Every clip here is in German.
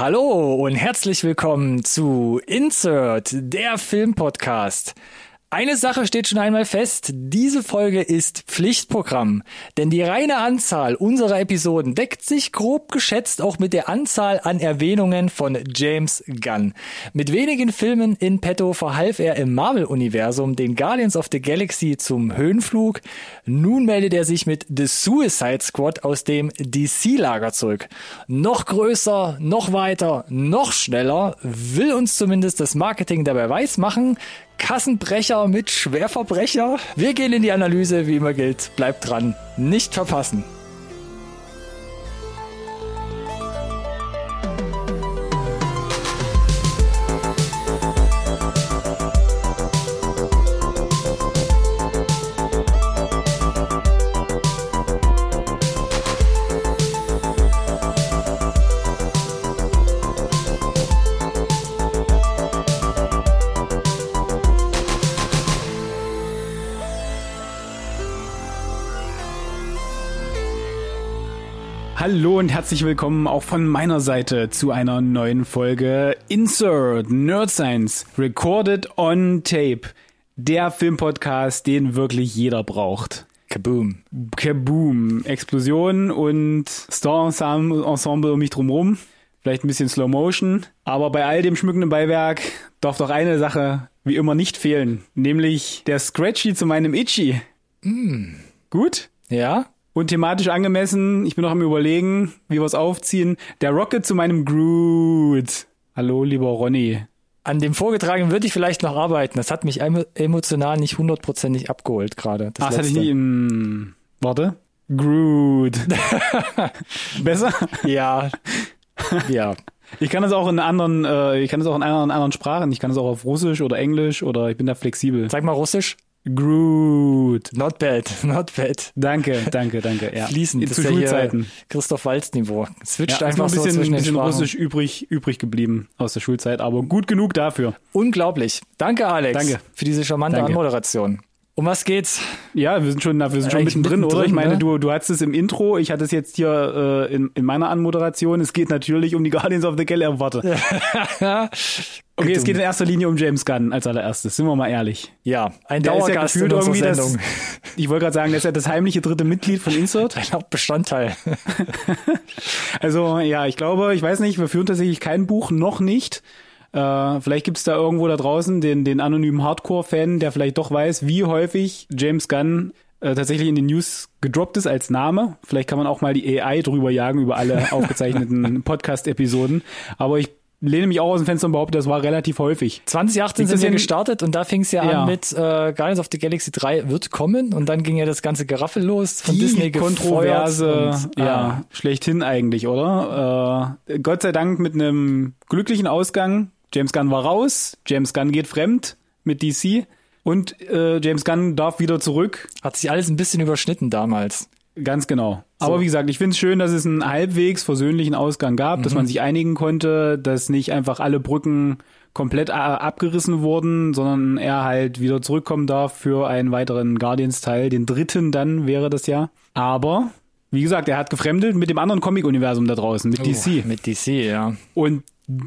Hallo und herzlich willkommen zu Insert, der Filmpodcast. Eine Sache steht schon einmal fest, diese Folge ist Pflichtprogramm, denn die reine Anzahl unserer Episoden deckt sich grob geschätzt auch mit der Anzahl an Erwähnungen von James Gunn. Mit wenigen Filmen in petto verhalf er im Marvel-Universum den Guardians of the Galaxy zum Höhenflug. Nun meldet er sich mit The Suicide Squad aus dem DC-Lager zurück. Noch größer, noch weiter, noch schneller, will uns zumindest das Marketing dabei weiß machen, Kassenbrecher mit Schwerverbrecher. Wir gehen in die Analyse, wie immer gilt. Bleibt dran, nicht verpassen. Hallo und herzlich willkommen auch von meiner Seite zu einer neuen Folge Insert Nerd Science Recorded on Tape. Der Filmpodcast, den wirklich jeder braucht. Kaboom. Kaboom. Explosion und Star-Ensemble um mich drumherum. Vielleicht ein bisschen Slow Motion. Aber bei all dem schmückenden Beiwerk darf doch eine Sache wie immer nicht fehlen. Nämlich der Scratchy zu meinem Itchy. Mm. Gut? Ja? Und thematisch angemessen, ich bin noch am überlegen, wie wir es aufziehen. Der Rocket zu meinem Groot. Hallo, lieber Ronny. An dem Vorgetragenen würde ich vielleicht noch arbeiten. Das hat mich emotional nicht hundertprozentig abgeholt gerade. Das, das hatte ich nie im... Warte. Groot. Besser? Ja. Ja. Ich kann es auch in anderen, äh, ich kann es auch in anderen, anderen Sprachen. Ich kann es auch auf Russisch oder Englisch oder ich bin da flexibel. Sag mal Russisch. Groot. Not bad, not bad. Danke, danke, danke. Ja. Fließend. Zu Schulzeiten. Christoph Walz Niveau. Switcht ja, einfach ein bisschen, so zwischen bisschen Russisch übrig, übrig geblieben aus der Schulzeit, aber gut genug dafür. Unglaublich. Danke, Alex. Danke. Für diese charmante danke. Anmoderation. Um was geht's? Ja, wir sind schon, wir sind schon mittendrin, oder? Ich meine, ne? du, du hattest es im Intro, ich hatte es jetzt hier äh, in, in meiner Anmoderation. Es geht natürlich um die Guardians of the Galaxy. Warte. okay, es geht in erster Linie um James Gunn als allererstes, sind wir mal ehrlich. Ja, ein der Dauergast ist ja in irgendwie das, Ich wollte gerade sagen, der ist ja das heimliche dritte Mitglied von Insert. Ein Hauptbestandteil. also ja, ich glaube, ich weiß nicht, wir führen tatsächlich kein Buch, noch nicht. Äh, vielleicht gibt es da irgendwo da draußen den, den anonymen Hardcore-Fan, der vielleicht doch weiß, wie häufig James Gunn äh, tatsächlich in den News gedroppt ist als Name. Vielleicht kann man auch mal die AI drüber jagen über alle aufgezeichneten Podcast-Episoden. Aber ich lehne mich auch aus dem Fenster und behaupte, das war relativ häufig. 2018 sind wir gestartet und da fing es ja, ja, an mit äh, Guardians of the Galaxy 3 wird kommen und dann ging ja das ganze Geraffel los von Die Disney Kontroverse und, ja, schlechthin eigentlich, oder? Äh, Gott sei Dank mit einem glücklichen Ausgang James Gunn war raus, James Gunn geht fremd mit DC und äh, James Gunn darf wieder zurück. Hat sich alles ein bisschen überschnitten damals. Ganz genau. So. Aber wie gesagt, ich finde es schön, dass es einen halbwegs versöhnlichen Ausgang gab, mhm. dass man sich einigen konnte, dass nicht einfach alle Brücken komplett äh, abgerissen wurden, sondern er halt wieder zurückkommen darf für einen weiteren Guardians-Teil. Den dritten dann wäre das ja. Aber, wie gesagt, er hat gefremdelt mit dem anderen Comic-Universum da draußen, mit oh, DC. Mit DC, ja. Und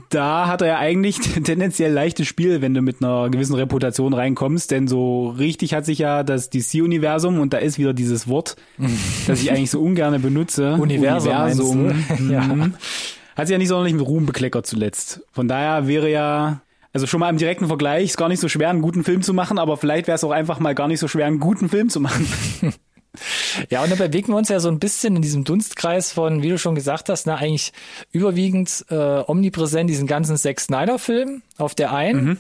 da hat er ja eigentlich tendenziell leichtes Spiel, wenn du mit einer gewissen Reputation reinkommst, denn so richtig hat sich ja das DC-Universum und da ist wieder dieses Wort, das ich eigentlich so ungern benutze. Universum. Universum. ja. Mhm. Hat sich ja nicht sonderlich mit Ruhm bekleckert zuletzt. Von daher wäre ja, also schon mal im direkten Vergleich, ist gar nicht so schwer, einen guten Film zu machen, aber vielleicht wäre es auch einfach mal gar nicht so schwer, einen guten Film zu machen. Ja, und dann bewegen wir uns ja so ein bisschen in diesem Dunstkreis von, wie du schon gesagt hast, na, eigentlich überwiegend äh, omnipräsent diesen ganzen Zack Snyder-Film auf der einen. Mhm.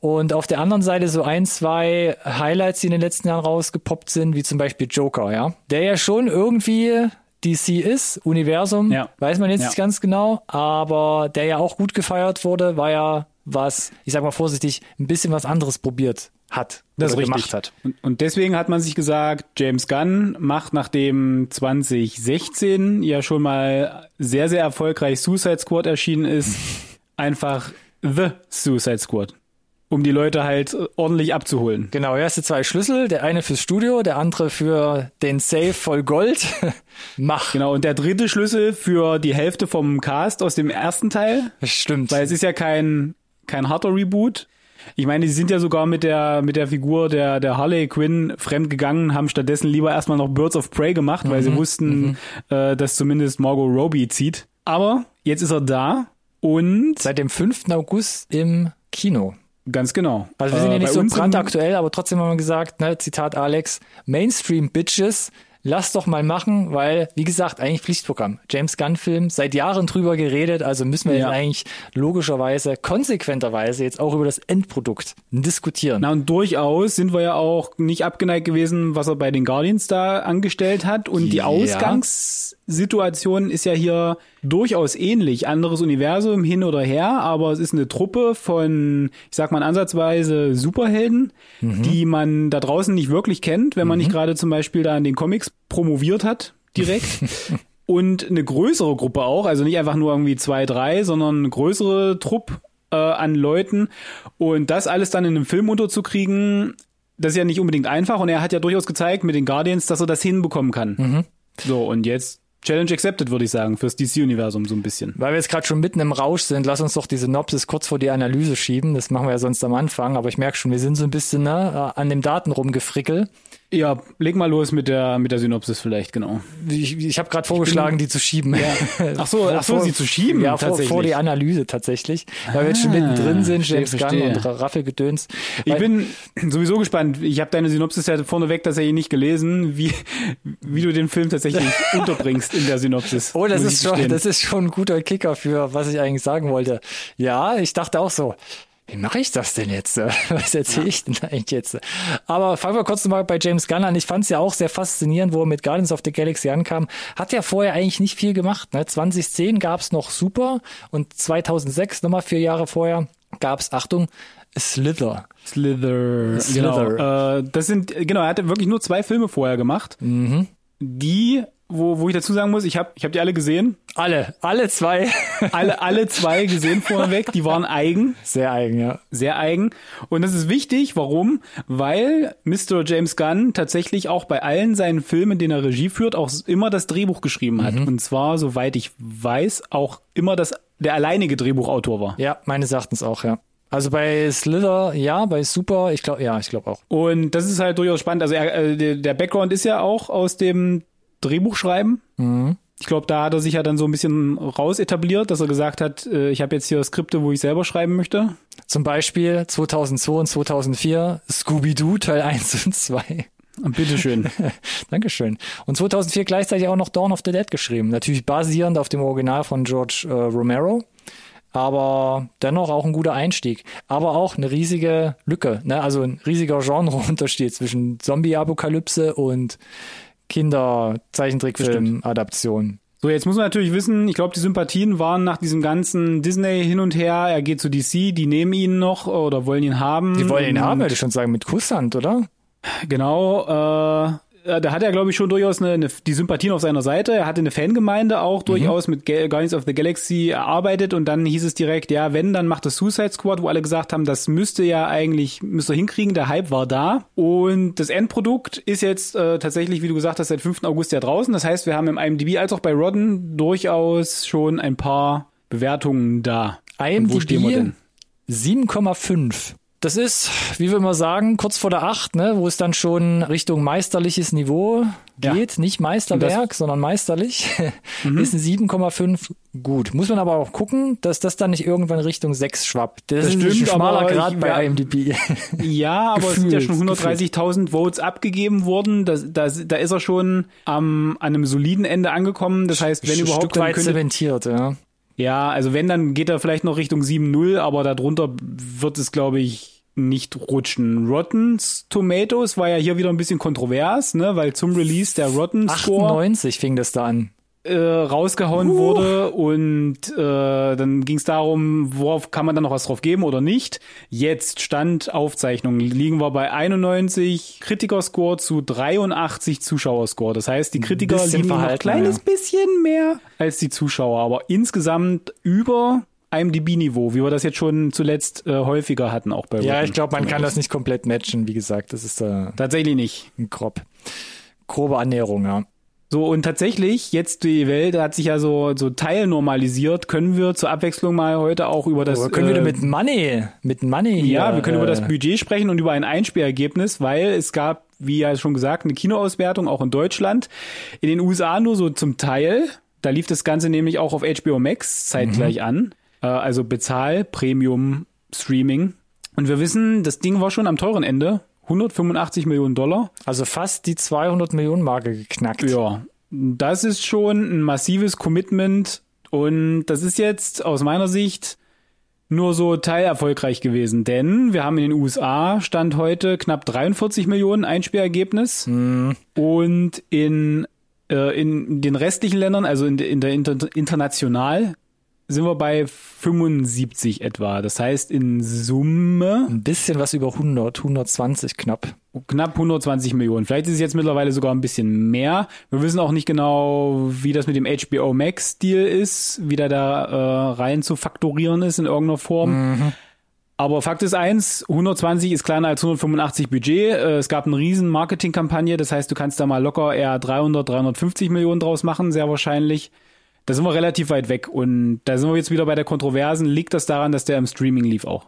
Und auf der anderen Seite so ein, zwei Highlights, die in den letzten Jahren rausgepoppt sind, wie zum Beispiel Joker, ja. Der ja schon irgendwie DC ist, Universum, ja. weiß man jetzt ja. nicht ganz genau, aber der ja auch gut gefeiert wurde, war ja was, ich sag mal vorsichtig, ein bisschen was anderes probiert hat das oder gemacht hat. Und, und, deswegen hat man sich gesagt, James Gunn macht nachdem 2016 ja schon mal sehr, sehr erfolgreich Suicide Squad erschienen ist, einfach The Suicide Squad. um die Leute halt ordentlich abzuholen. Genau, er hast zwei Schlüssel, der eine fürs Studio, der andere für den Safe voll Gold. Mach. Genau, und der dritte Schlüssel für die Hälfte vom Cast aus dem ersten Teil. Stimmt. Weil es ist ja kein, kein harter Reboot. Ich meine, die sind ja sogar mit der, mit der Figur der, der Harley Quinn fremd gegangen, haben stattdessen lieber erstmal noch Birds of Prey gemacht, weil sie mhm, wussten, mhm. äh, dass zumindest Margot Robbie zieht. Aber jetzt ist er da und. Seit dem 5. August im Kino. Ganz genau. Also wir sind ja äh, nicht so brandaktuell, aber trotzdem haben wir gesagt, ne, Zitat Alex, Mainstream Bitches lass doch mal machen, weil, wie gesagt, eigentlich Pflichtprogramm. James Gunn-Film, seit Jahren drüber geredet, also müssen wir ja. eigentlich logischerweise, konsequenterweise jetzt auch über das Endprodukt diskutieren. Na und durchaus sind wir ja auch nicht abgeneigt gewesen, was er bei den Guardians da angestellt hat und die ja. Ausgangssituation ist ja hier durchaus ähnlich. Anderes Universum hin oder her, aber es ist eine Truppe von, ich sag mal ansatzweise Superhelden, mhm. die man da draußen nicht wirklich kennt, wenn man mhm. nicht gerade zum Beispiel da in den Comics promoviert hat, direkt. und eine größere Gruppe auch, also nicht einfach nur irgendwie zwei, drei, sondern eine größere Truppe äh, an Leuten. Und das alles dann in einem Film unterzukriegen, das ist ja nicht unbedingt einfach. Und er hat ja durchaus gezeigt mit den Guardians, dass er das hinbekommen kann. Mhm. So, und jetzt Challenge accepted, würde ich sagen, fürs DC-Universum so ein bisschen. Weil wir jetzt gerade schon mitten im Rausch sind, lass uns doch die Synopsis kurz vor die Analyse schieben. Das machen wir ja sonst am Anfang, aber ich merke schon, wir sind so ein bisschen ne, an dem Daten rumgefrickelt. Ja, leg mal los mit der mit der Synopsis vielleicht, genau. Ich, ich habe gerade vorgeschlagen, die zu schieben. Ja. Ach so, ach so, sie zu schieben? Ja, vor, vor die Analyse tatsächlich, weil ah, wir jetzt schon mittendrin sind, James Gunn und Raffelgedöns. Ich bin sowieso gespannt. Ich habe deine Synopsis ja vorneweg tatsächlich nicht gelesen, wie wie du den Film tatsächlich unterbringst in der Synopsis. Oh, das ist schon das ist schon ein guter Kicker für was ich eigentlich sagen wollte. Ja, ich dachte auch so wie mache ich das denn jetzt? Was erzähle ja. ich denn eigentlich jetzt? Aber fangen wir kurz nochmal bei James Gunn an. Ich fand es ja auch sehr faszinierend, wo er mit Guardians of the Galaxy ankam. Hat ja vorher eigentlich nicht viel gemacht. Ne? 2010 gab es noch Super und 2006, nochmal vier Jahre vorher, gab es, Achtung, Slither. Slither. Slither. Genau. Äh, das sind, genau, er hatte wirklich nur zwei Filme vorher gemacht. Mhm. Die wo, wo ich dazu sagen muss, ich habe ich hab die alle gesehen. Alle, alle zwei. alle, alle zwei gesehen vorneweg. Die waren eigen. Sehr eigen, ja. Sehr eigen. Und das ist wichtig. Warum? Weil Mr. James Gunn tatsächlich auch bei allen seinen Filmen, den er Regie führt, auch immer das Drehbuch geschrieben hat. Mhm. Und zwar, soweit ich weiß, auch immer das, der alleinige Drehbuchautor war. Ja, meines Erachtens auch, ja. Also bei Slither, ja, bei Super, ich glaube, ja, ich glaube auch. Und das ist halt durchaus spannend. Also er, äh, der Background ist ja auch aus dem Drehbuch schreiben. Mhm. Ich glaube, da hat er sich ja dann so ein bisschen raus etabliert, dass er gesagt hat, äh, ich habe jetzt hier Skripte, wo ich selber schreiben möchte. Zum Beispiel 2002 und 2004 Scooby-Doo Teil 1 und 2. Bitteschön. Dankeschön. Und 2004 gleichzeitig auch noch Dawn of the Dead geschrieben. Natürlich basierend auf dem Original von George äh, Romero. Aber dennoch auch ein guter Einstieg. Aber auch eine riesige Lücke. Ne? Also ein riesiger Genreunterschied zwischen Zombie-Apokalypse und Kinder-Zeichentrickfilm-Adaption. So, jetzt muss man natürlich wissen, ich glaube, die Sympathien waren nach diesem ganzen Disney hin und her. Er geht zu DC, die nehmen ihn noch oder wollen ihn haben. Die wollen ihn haben, würde ich schon sagen, mit Kusshand, oder? Genau, äh, äh, da hat er, glaube ich, schon durchaus eine, eine, die Sympathien auf seiner Seite. Er hatte eine Fangemeinde auch mhm. durchaus mit Guardians of the Galaxy erarbeitet und dann hieß es direkt, ja, wenn, dann macht das Suicide Squad, wo alle gesagt haben, das müsste ja eigentlich, müsste hinkriegen, der Hype war da. Und das Endprodukt ist jetzt äh, tatsächlich, wie du gesagt hast, seit 5. August ja draußen. Das heißt, wir haben im IMDb als auch bei Rodden durchaus schon ein paar Bewertungen da. IMDb 7,5. Das ist, wie wir immer sagen, kurz vor der Acht, ne, wo es dann schon Richtung meisterliches Niveau geht. Ja. Nicht Meisterwerk, sondern meisterlich. Mhm. Ist ein 7,5 gut. Muss man aber auch gucken, dass das dann nicht irgendwann Richtung 6 schwappt. Das, das ist stimmt, ein schmaler Grad bei IMDb. Ja, aber es sind ja schon 130.000 Votes abgegeben worden. Da, da, da ist er schon am, an einem soliden Ende angekommen. Das heißt, wenn überhaupt, Stück dann könnte, zementiert, ja. Ja, also wenn, dann geht er vielleicht noch Richtung 7-0, aber darunter wird es, glaube ich, nicht rutschen. Rotten Tomatoes war ja hier wieder ein bisschen kontrovers, ne, weil zum Release der Rotten Score 98 fing das da an. Äh, rausgehauen uh. wurde und äh, dann ging es darum, worauf kann man dann noch was drauf geben oder nicht. Jetzt Stand Aufzeichnung liegen wir bei 91 Kritikerscore zu 83 Zuschauerscore. Das heißt, die Kritiker liegen ein kleines ja. bisschen mehr als die Zuschauer, aber insgesamt über IMDb-Niveau, wie wir das jetzt schon zuletzt äh, häufiger hatten, auch bei Ja, ich glaube, man kann das nicht komplett matchen, wie gesagt. Das ist äh, tatsächlich nicht. Ein grob, grobe Annäherung, ja. So, und tatsächlich, jetzt die Welt hat sich ja so, so teilnormalisiert, können wir zur Abwechslung mal heute auch über das. Aber können äh, wir mit Money, mit Money hier, Ja, wir können äh, über das Budget sprechen und über ein Einspielergebnis, weil es gab, wie ja schon gesagt, eine Kinoauswertung auch in Deutschland. In den USA nur so zum Teil. Da lief das Ganze nämlich auch auf HBO Max zeitgleich mhm. an. Äh, also Bezahl, Premium, Streaming. Und wir wissen, das Ding war schon am teuren Ende. 185 Millionen Dollar. Also fast die 200 Millionen Marke geknackt. Ja, das ist schon ein massives Commitment und das ist jetzt aus meiner Sicht nur so teilerfolgreich gewesen, denn wir haben in den USA Stand heute knapp 43 Millionen Einspielergebnis mm. und in, äh, in den restlichen Ländern, also in, in der Inter international sind wir bei 75 etwa. Das heißt in Summe ein bisschen was über 100, 120 knapp. Knapp 120 Millionen. Vielleicht ist es jetzt mittlerweile sogar ein bisschen mehr. Wir wissen auch nicht genau, wie das mit dem HBO Max Deal ist, wie der da äh, rein zu faktorieren ist in irgendeiner Form. Mhm. Aber Fakt ist eins, 120 ist kleiner als 185 Budget. Äh, es gab eine riesen Marketingkampagne, das heißt, du kannst da mal locker eher 300, 350 Millionen draus machen, sehr wahrscheinlich. Da sind wir relativ weit weg und da sind wir jetzt wieder bei der Kontroversen. Liegt das daran, dass der im Streaming lief auch?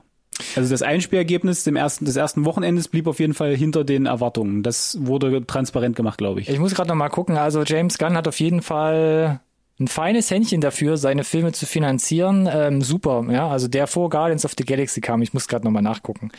Also das Einspielergebnis dem ersten, des ersten Wochenendes blieb auf jeden Fall hinter den Erwartungen. Das wurde transparent gemacht, glaube ich. Ich muss gerade noch mal gucken. Also James Gunn hat auf jeden Fall ein feines Händchen dafür, seine Filme zu finanzieren. Ähm, super, ja. Also der vor Guardians of the Galaxy kam, ich muss gerade noch mal nachgucken.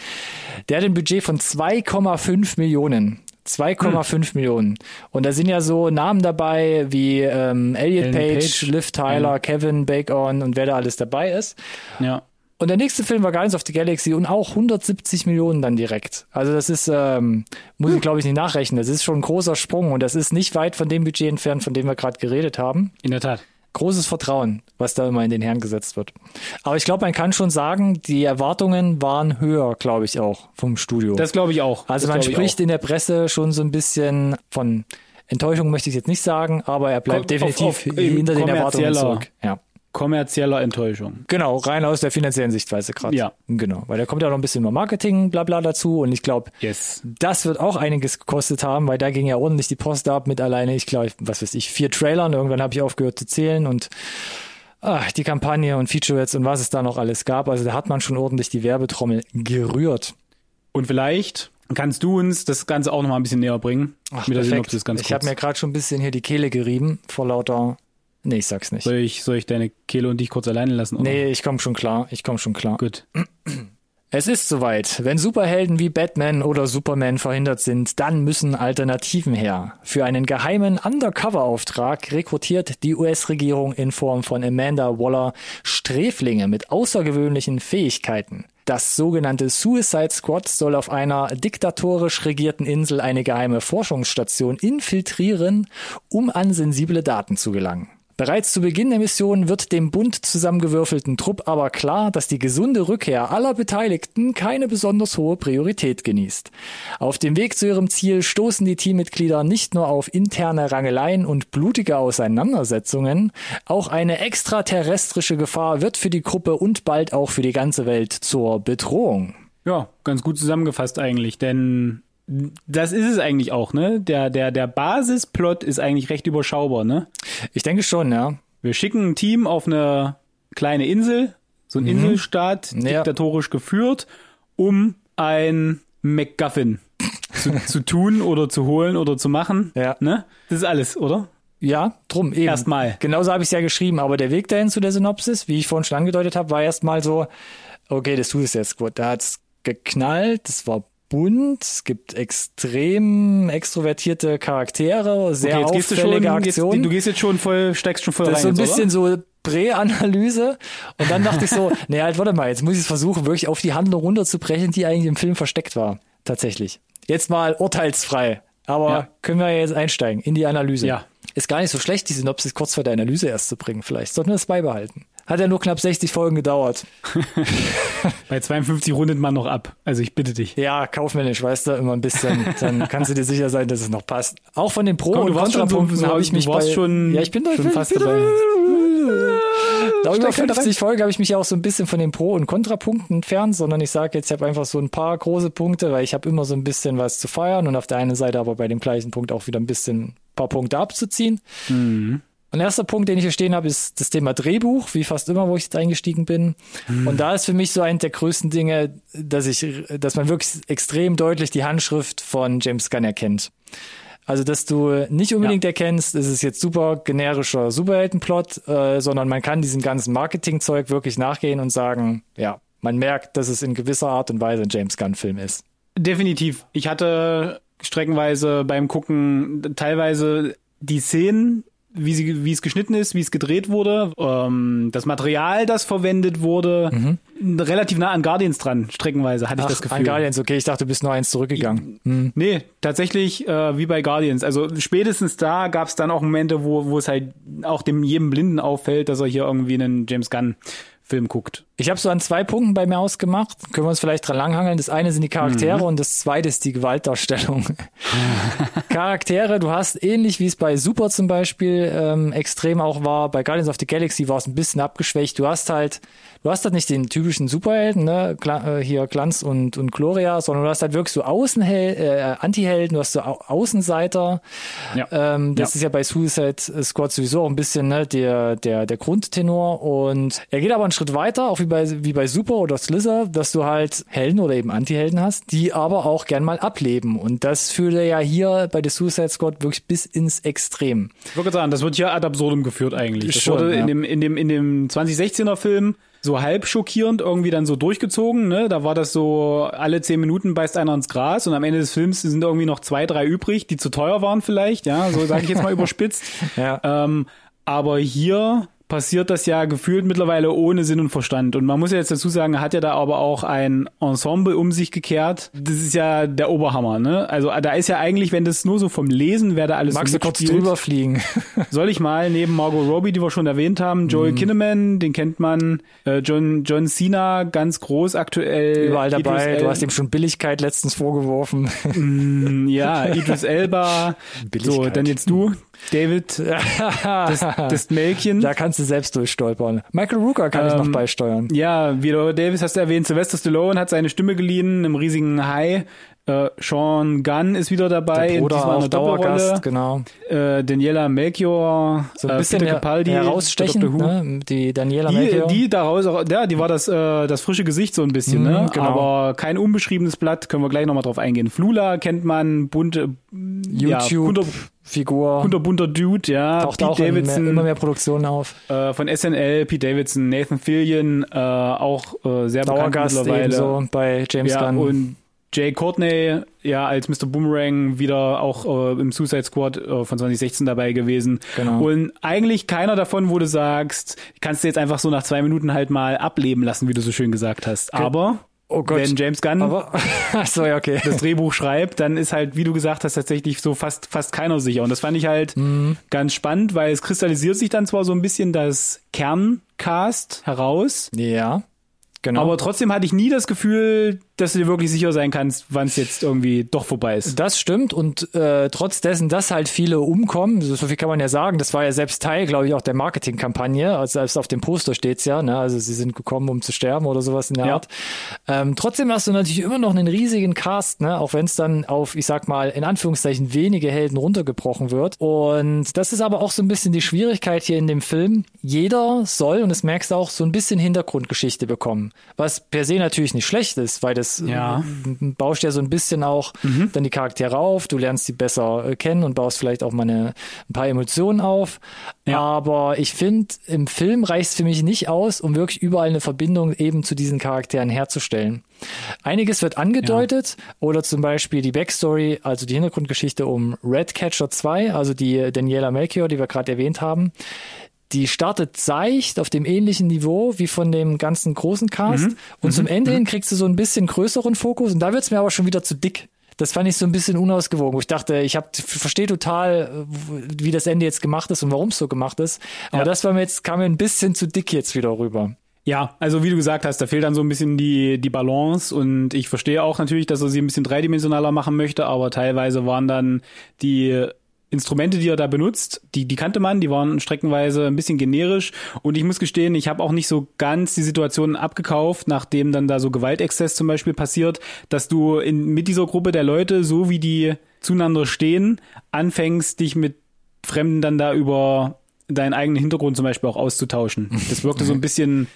Der hat ein Budget von 2,5 Millionen. 2,5 hm. Millionen. Und da sind ja so Namen dabei wie ähm, Elliot Page, Page, Liv Tyler, ja. Kevin Bacon und wer da alles dabei ist. Ja. Und der nächste Film war Guardians of the Galaxy und auch 170 Millionen dann direkt. Also das ist, ähm, muss ich glaube ich nicht nachrechnen. Das ist schon ein großer Sprung und das ist nicht weit von dem Budget entfernt, von dem wir gerade geredet haben. In der Tat großes Vertrauen, was da immer in den Herrn gesetzt wird. Aber ich glaube, man kann schon sagen, die Erwartungen waren höher, glaube ich auch vom Studio. Das glaube ich auch. Also das man spricht in der Presse schon so ein bisschen von Enttäuschung möchte ich jetzt nicht sagen, aber er bleibt Komm, definitiv auf, auf, hinter den Erwartungen zurück. Ja kommerzieller Enttäuschung. Genau, rein aus der finanziellen Sichtweise gerade. Ja. Genau, weil da kommt ja noch ein bisschen mehr Marketing, bla bla dazu und ich glaube, yes. das wird auch einiges gekostet haben, weil da ging ja ordentlich die Post ab mit alleine, ich glaube, was weiß ich, vier Trailern, irgendwann habe ich aufgehört zu zählen und ach, die Kampagne und Featurettes und was es da noch alles gab, also da hat man schon ordentlich die Werbetrommel gerührt. Und vielleicht kannst du uns das Ganze auch noch mal ein bisschen näher bringen. Ach, mit perfekt. der Synopsis ganz Ich habe mir gerade schon ein bisschen hier die Kehle gerieben vor lauter Nee, ich sag's nicht. Soll ich, soll ich deine Kehle und dich kurz alleine lassen? Oder? Nee, ich komm schon klar. Ich komm schon klar. Gut. Es ist soweit. Wenn Superhelden wie Batman oder Superman verhindert sind, dann müssen Alternativen her. Für einen geheimen Undercover-Auftrag rekrutiert die US-Regierung in Form von Amanda Waller Sträflinge mit außergewöhnlichen Fähigkeiten. Das sogenannte Suicide Squad soll auf einer diktatorisch regierten Insel eine geheime Forschungsstation infiltrieren, um an sensible Daten zu gelangen. Bereits zu Beginn der Mission wird dem bunt zusammengewürfelten Trupp aber klar, dass die gesunde Rückkehr aller Beteiligten keine besonders hohe Priorität genießt. Auf dem Weg zu ihrem Ziel stoßen die Teammitglieder nicht nur auf interne Rangeleien und blutige Auseinandersetzungen, auch eine extraterrestrische Gefahr wird für die Gruppe und bald auch für die ganze Welt zur Bedrohung. Ja, ganz gut zusammengefasst eigentlich, denn das ist es eigentlich auch, ne? Der, der, der Basisplot ist eigentlich recht überschaubar, ne? Ich denke schon, ja. Wir schicken ein Team auf eine kleine Insel, so ein mhm. Inselstaat, ja. diktatorisch geführt, um ein MacGuffin zu, zu tun oder zu holen oder zu machen. Ja. Ne? Das ist alles, oder? Ja, drum eben. Erstmal. Genauso habe ich es ja geschrieben, aber der Weg dahin zu der Synopsis, wie ich vorhin schon angedeutet habe, war erstmal so, okay, das tut es jetzt gut. Da hat's geknallt, das war bunt, es gibt extrem extrovertierte Charaktere, sehr okay, auffällige schon, Aktionen. Jetzt, du gehst jetzt schon voll, steigst schon voll das rein. Das ist so ein bisschen oder? so Präanalyse und dann dachte ich so, nee, halt, warte mal, jetzt muss ich es versuchen, wirklich auf die Handlung runterzubrechen, die eigentlich im Film versteckt war. Tatsächlich. Jetzt mal urteilsfrei. Aber ja. können wir jetzt einsteigen in die Analyse. Ja. Ist gar nicht so schlecht, die Synopsis kurz vor der Analyse erst zu bringen. Vielleicht sollten wir das beibehalten. Hat ja nur knapp 60 Folgen gedauert. Bei 52 rundet man noch ab. Also ich bitte dich. Ja, kaufmännisch, weißt du, immer ein bisschen. Dann kannst du dir sicher sein, dass es noch passt. Auch von den Pro- Komm, und Kontrapunkten so, habe ich mich bei... Schon, ja, ich bin da schon fast dabei. Nach über 50 Folgen habe ich mich ja auch so ein bisschen von den Pro- und Kontrapunkten entfernt, sondern ich sage jetzt, ich habe einfach so ein paar große Punkte, weil ich habe immer so ein bisschen was zu feiern und auf der einen Seite aber bei dem gleichen Punkt auch wieder ein bisschen ein paar Punkte abzuziehen. Mhm. Und erster Punkt, den ich hier stehen habe, ist das Thema Drehbuch, wie fast immer, wo ich jetzt eingestiegen bin. Mhm. Und da ist für mich so ein der größten Dinge, dass ich, dass man wirklich extrem deutlich die Handschrift von James Gunn erkennt. Also, dass du nicht unbedingt ja. erkennst, es ist jetzt super generischer Superheldenplot, äh, sondern man kann diesem ganzen Marketingzeug wirklich nachgehen und sagen, ja, man merkt, dass es in gewisser Art und Weise ein James Gunn-Film ist. Definitiv. Ich hatte streckenweise beim Gucken teilweise die Szenen, wie, sie, wie es geschnitten ist, wie es gedreht wurde, ähm, das Material, das verwendet wurde, mhm. relativ nah an Guardians dran, streckenweise, hatte Ach, ich das Gefühl. An Guardians, okay, ich dachte, du bist nur eins zurückgegangen. Mhm. Nee, tatsächlich äh, wie bei Guardians. Also spätestens da gab es dann auch Momente, wo, wo es halt auch dem jedem Blinden auffällt, dass er hier irgendwie einen James Gunn Film guckt. Ich habe so an zwei Punkten bei mir ausgemacht. Können wir uns vielleicht dran langhangeln. Das eine sind die Charaktere mhm. und das zweite ist die Gewaltdarstellung. Charaktere, du hast ähnlich wie es bei Super zum Beispiel ähm, extrem auch war, bei Guardians of the Galaxy war es ein bisschen abgeschwächt. Du hast halt, du hast halt nicht den typischen Superhelden, ne, Gla äh, hier Glanz und, und Gloria, sondern du hast halt wirklich so Außenhel äh, Anti-Helden, du hast so Au Außenseiter. Ja. Ähm, das ja. ist ja bei Suicide Squad sowieso auch ein bisschen ne, der, der, der Grundtenor und er geht aber einen Schritt weiter, auch wie bei, wie bei Super oder Slither, dass du halt Helden oder eben Anti-Helden hast, die aber auch gern mal ableben. Und das führt er ja hier bei The Suicide Squad wirklich bis ins Extrem. Ich wollte sagen, das wird ja ad absurdum geführt eigentlich. Das Schon, wurde ja. in dem, in dem, in dem 2016er Film so halb schockierend irgendwie dann so durchgezogen, ne? Da war das so, alle zehn Minuten beißt einer ins Gras und am Ende des Films sind irgendwie noch zwei, drei übrig, die zu teuer waren vielleicht, ja, so sage ich jetzt mal überspitzt. ja. Ähm, aber hier passiert das ja gefühlt mittlerweile ohne Sinn und Verstand. Und man muss ja jetzt dazu sagen, er hat ja da aber auch ein Ensemble um sich gekehrt. Das ist ja der Oberhammer, ne? Also da ist ja eigentlich, wenn das nur so vom Lesen wäre da alles Magst du kurz drüber fliegen? Soll ich mal neben Margot Robbie, die wir schon erwähnt haben, Joel mm. Kinnaman, den kennt man, äh, John John Cena, ganz groß aktuell. Überall dabei. du hast ihm schon Billigkeit letztens vorgeworfen. Mm, ja, Idris Elba. Billigkeit. So, dann jetzt du, David, das, das Mädchen. Da kannst du selbst durchstolpern. Michael Rooker kann ähm, ich noch beisteuern. Ja, wie du Davis hast du erwähnt, Sylvester Stallone hat seine Stimme geliehen im riesigen Hai. Äh, Sean Gunn ist wieder dabei. Der Bruder diesmal eine Dauergast, genau. Äh, Daniela Melchior, so ein äh, bisschen Peter Capaldi, herausstechend, ne? die Daniela die, Melchior. Die daraus, ja, die war das, äh, das frische Gesicht so ein bisschen, mm, ne? Genau. Aber kein unbeschriebenes Blatt, können wir gleich nochmal drauf eingehen. Flula kennt man, bunte, YouTube. Ja, Figur. Kunterbunter Dude, ja. Taucht Pete auch Davidson, mehr, immer mehr Produktionen auf. Äh, von SNL, Pete Davidson, Nathan Fillion, äh, auch äh, sehr Dauergast bekannt mittlerweile. Ebenso bei James ja, Gunn. Und Jay Courtney, ja, als Mr. Boomerang wieder auch äh, im Suicide Squad äh, von 2016 dabei gewesen. Genau. Und eigentlich keiner davon, wo du sagst, kannst du jetzt einfach so nach zwei Minuten halt mal ableben lassen, wie du so schön gesagt hast. Aber Oh Gott. Wenn James Gunn Aber, so, ja, okay. das Drehbuch schreibt, dann ist halt, wie du gesagt hast, tatsächlich so fast, fast keiner sicher. Und das fand ich halt mhm. ganz spannend, weil es kristallisiert sich dann zwar so ein bisschen das Kerncast heraus. Ja. Genau. Aber trotzdem hatte ich nie das Gefühl, dass du dir wirklich sicher sein kannst, wann es jetzt irgendwie doch vorbei ist. Das stimmt und äh, trotz dessen, dass halt viele umkommen, so viel kann man ja sagen, das war ja selbst Teil, glaube ich, auch der Marketingkampagne, also selbst auf dem Poster steht's ja, ne? also sie sind gekommen, um zu sterben oder sowas in der ja. Art. Ähm, trotzdem hast du natürlich immer noch einen riesigen Cast, ne? auch wenn es dann auf, ich sag mal, in Anführungszeichen wenige Helden runtergebrochen wird. Und das ist aber auch so ein bisschen die Schwierigkeit hier in dem Film. Jeder soll, und das merkst du auch, so ein bisschen Hintergrundgeschichte bekommen, was per se natürlich nicht schlecht ist, weil das das ja. baust ja so ein bisschen auch mhm. dann die Charaktere auf, du lernst sie besser äh, kennen und baust vielleicht auch mal eine, ein paar Emotionen auf. Ja. Aber ich finde, im Film reicht es für mich nicht aus, um wirklich überall eine Verbindung eben zu diesen Charakteren herzustellen. Einiges wird angedeutet ja. oder zum Beispiel die Backstory, also die Hintergrundgeschichte um Redcatcher 2, also die Daniela Melchior, die wir gerade erwähnt haben die startet seicht auf dem ähnlichen Niveau wie von dem ganzen großen Cast. Mhm. Und mhm. zum Ende hin mhm. kriegst du so ein bisschen größeren Fokus und da wird's mir aber schon wieder zu dick. Das fand ich so ein bisschen unausgewogen, wo ich dachte, ich hab, verstehe total, wie das Ende jetzt gemacht ist und warum es so gemacht ist. Aber ja. das war mir jetzt, kam mir ein bisschen zu dick jetzt wieder rüber. Ja, also wie du gesagt hast, da fehlt dann so ein bisschen die, die Balance und ich verstehe auch natürlich, dass er sie ein bisschen dreidimensionaler machen möchte, aber teilweise waren dann die Instrumente, die er da benutzt, die, die kannte man, die waren streckenweise ein bisschen generisch. Und ich muss gestehen, ich habe auch nicht so ganz die Situation abgekauft, nachdem dann da so Gewaltexzess zum Beispiel passiert, dass du in, mit dieser Gruppe der Leute, so wie die zueinander stehen, anfängst, dich mit Fremden dann da über deinen eigenen Hintergrund zum Beispiel auch auszutauschen. Das wirkte so ein bisschen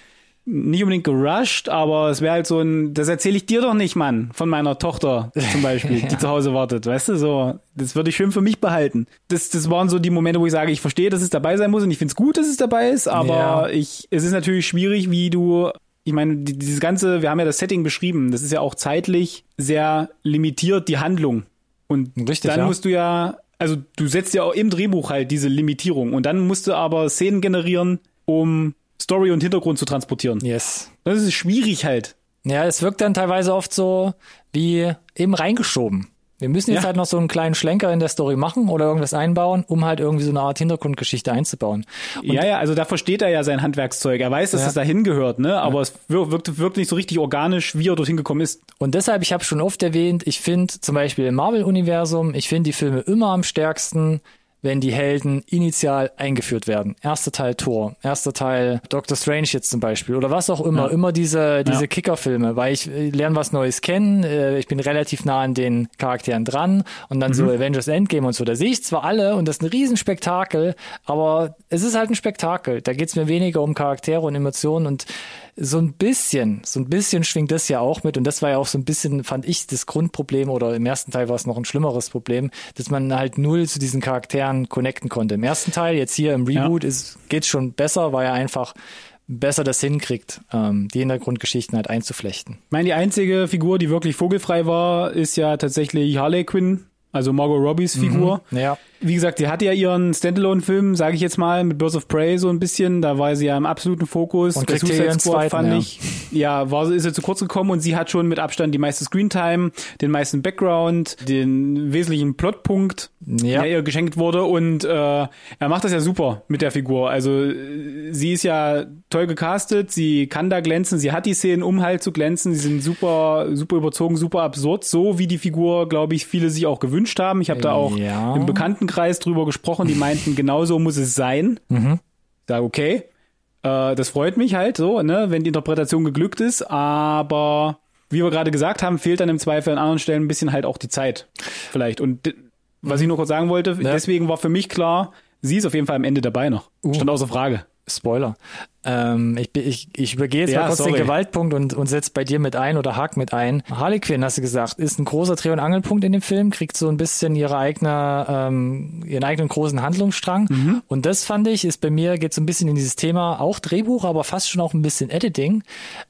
nicht unbedingt gerusht, aber es wäre halt so ein, das erzähle ich dir doch nicht, Mann, von meiner Tochter zum Beispiel, ja. die zu Hause wartet, weißt du, so, das würde ich schön für mich behalten. Das, das waren so die Momente, wo ich sage, ich verstehe, dass es dabei sein muss und ich finde es gut, dass es dabei ist, aber ja. ich, es ist natürlich schwierig, wie du ich meine, dieses ganze, wir haben ja das Setting beschrieben, das ist ja auch zeitlich sehr limitiert, die Handlung. Und Richtig, dann ja. musst du ja, also du setzt ja auch im Drehbuch halt diese Limitierung und dann musst du aber Szenen generieren, um Story und Hintergrund zu transportieren. Yes. Das ist schwierig halt. Ja, es wirkt dann teilweise oft so wie eben reingeschoben. Wir müssen jetzt ja. halt noch so einen kleinen Schlenker in der Story machen oder irgendwas einbauen, um halt irgendwie so eine Art Hintergrundgeschichte einzubauen. Und ja, ja, also da versteht er ja sein Handwerkszeug. Er weiß, dass ja. das dahin gehört, ne? Aber ja. es wirkt, wirkt nicht so richtig organisch, wie er dorthin gekommen ist. Und deshalb, ich habe schon oft erwähnt, ich finde zum Beispiel im Marvel-Universum, ich finde die Filme immer am stärksten, wenn die Helden initial eingeführt werden. Erster Teil Thor, erster Teil Doctor Strange jetzt zum Beispiel oder was auch immer. Ja. Immer diese, diese ja. Kickerfilme, weil ich äh, lerne was Neues kennen, äh, ich bin relativ nah an den Charakteren dran und dann mhm. so Avengers Endgame und so. Da sehe ich zwar alle und das ist ein Riesenspektakel, aber es ist halt ein Spektakel. Da geht's mir weniger um Charaktere und Emotionen und so ein bisschen, so ein bisschen schwingt das ja auch mit und das war ja auch so ein bisschen, fand ich, das Grundproblem oder im ersten Teil war es noch ein schlimmeres Problem, dass man halt null zu diesen Charakteren connecten konnte. Im ersten Teil, jetzt hier im Reboot, ja. ist, geht's schon besser, weil er einfach besser das hinkriegt, ähm, die Hintergrundgeschichten halt einzuflechten. Ich meine, die einzige Figur, die wirklich vogelfrei war, ist ja tatsächlich Harley Quinn, also Margot Robbies Figur. Mhm, ja wie gesagt, sie hatte ja ihren Standalone-Film, sage ich jetzt mal, mit Birds of Prey so ein bisschen. Da war sie ja im absoluten Fokus. Und kriegt Squad zweiten, fand ja. ich, ja, war ist sie zu kurz gekommen und sie hat schon mit Abstand die meiste Screentime, den meisten Background, den wesentlichen Plotpunkt, ja. der ihr geschenkt wurde. Und äh, er macht das ja super mit der Figur. Also sie ist ja toll gecastet, sie kann da glänzen, sie hat die Szenen, um halt zu glänzen. Sie sind super, super überzogen, super absurd, so wie die Figur, glaube ich, viele sich auch gewünscht haben. Ich habe da auch ja. im Bekannten Bekanntenkreis drüber gesprochen, die meinten, genauso muss es sein. Mhm. Ich sage, okay, äh, das freut mich halt so, ne, wenn die Interpretation geglückt ist, aber wie wir gerade gesagt haben, fehlt dann im Zweifel an anderen Stellen ein bisschen halt auch die Zeit. Vielleicht. Und was ich nur kurz sagen wollte, ja. deswegen war für mich klar, sie ist auf jeden Fall am Ende dabei noch. Uh. Stand außer Frage. Spoiler. Ähm, ich, ich, ich übergehe jetzt ja, mal kurz sorry. den Gewaltpunkt und, und setze bei dir mit ein oder hak mit ein. Harley Quinn, hast du gesagt, ist ein großer Dreh- und Angelpunkt in dem Film, kriegt so ein bisschen ihre eigene, ähm, ihren eigenen großen Handlungsstrang. Mhm. Und das fand ich, ist bei mir, geht so ein bisschen in dieses Thema, auch Drehbuch, aber fast schon auch ein bisschen Editing.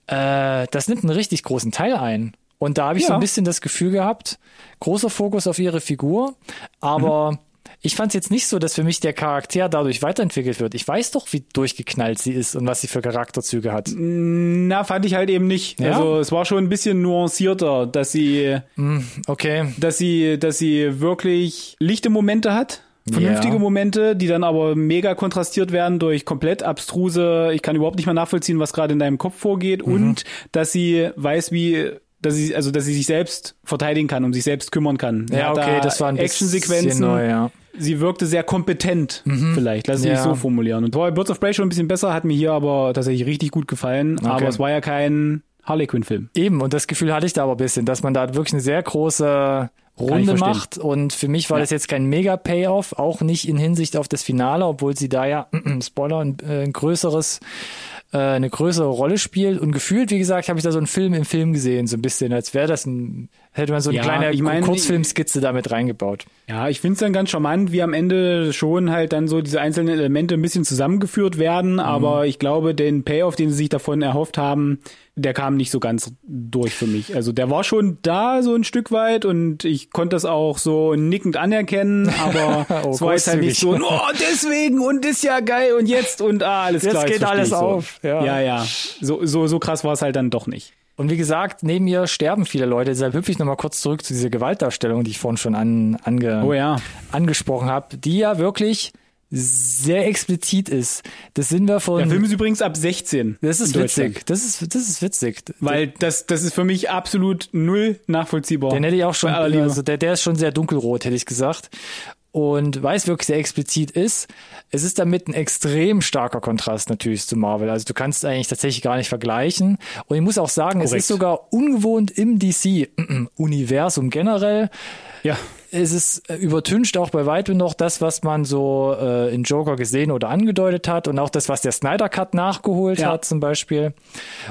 Äh, das nimmt einen richtig großen Teil ein. Und da habe ich ja. so ein bisschen das Gefühl gehabt, großer Fokus auf ihre Figur, aber mhm ich fand es jetzt nicht so, dass für mich der Charakter dadurch weiterentwickelt wird. Ich weiß doch, wie durchgeknallt sie ist und was sie für Charakterzüge hat. Na, fand ich halt eben nicht. Ja? Also es war schon ein bisschen nuancierter, dass sie, mm, okay, dass sie, dass sie wirklich lichte Momente hat. Vernünftige yeah. Momente, die dann aber mega kontrastiert werden durch komplett abstruse, ich kann überhaupt nicht mehr nachvollziehen, was gerade in deinem Kopf vorgeht mhm. und dass sie weiß, wie dass sie also dass sie sich selbst verteidigen kann, um sich selbst kümmern kann. Ja, okay, da das waren Actionsequenzen. Neu, ja sie wirkte sehr kompetent, mhm. vielleicht. Lass es ja. mich so formulieren. Und war Birds of Prey schon ein bisschen besser, hat mir hier aber tatsächlich richtig gut gefallen. Okay. Aber es war ja kein Harley Quinn-Film. Eben, und das Gefühl hatte ich da aber ein bisschen, dass man da wirklich eine sehr große Runde macht. Und für mich war ja. das jetzt kein Mega-Payoff, auch nicht in Hinsicht auf das Finale, obwohl sie da ja, Spoiler, ein, äh, ein größeres äh, eine größere Rolle spielt. Und gefühlt, wie gesagt, habe ich da so einen Film im Film gesehen, so ein bisschen, als wäre das ein, hätte man so eine ja, kleine ich mein, Kurzfilmskizze damit reingebaut. Ja, ich finde es dann ganz charmant, wie am Ende schon halt dann so diese einzelnen Elemente ein bisschen zusammengeführt werden, mhm. aber ich glaube, den Payoff, den sie sich davon erhofft haben, der kam nicht so ganz durch für mich. Also der war schon da so ein Stück weit und ich konnte das auch so nickend anerkennen, aber oh, es war jetzt halt nicht so, oh, deswegen und ist ja geil und jetzt und ah, alles jetzt klar. Jetzt geht alles so. auf. Ja, ja. ja. So, so, so krass war es halt dann doch nicht. Und wie gesagt, neben ihr sterben viele Leute. Deshalb hüpfe ich nochmal kurz zurück zu dieser Gewaltdarstellung, die ich vorhin schon an, ange, oh ja. angesprochen habe, die ja wirklich sehr explizit ist. Das sind wir von. Der Film ist übrigens ab 16. Das ist witzig. Das ist, das ist witzig. Weil das, das ist für mich absolut null nachvollziehbar. Den hätte ich auch schon, also der, der ist schon sehr dunkelrot, hätte ich gesagt. Und weil es wirklich sehr explizit ist, es ist damit ein extrem starker Kontrast natürlich zu Marvel. Also du kannst eigentlich tatsächlich gar nicht vergleichen. Und ich muss auch sagen, Korrekt. es ist sogar ungewohnt im DC-Universum generell. Ja es ist äh, übertüncht auch bei weitem noch das, was man so äh, in Joker gesehen oder angedeutet hat und auch das, was der Snyder Cut nachgeholt ja. hat zum Beispiel.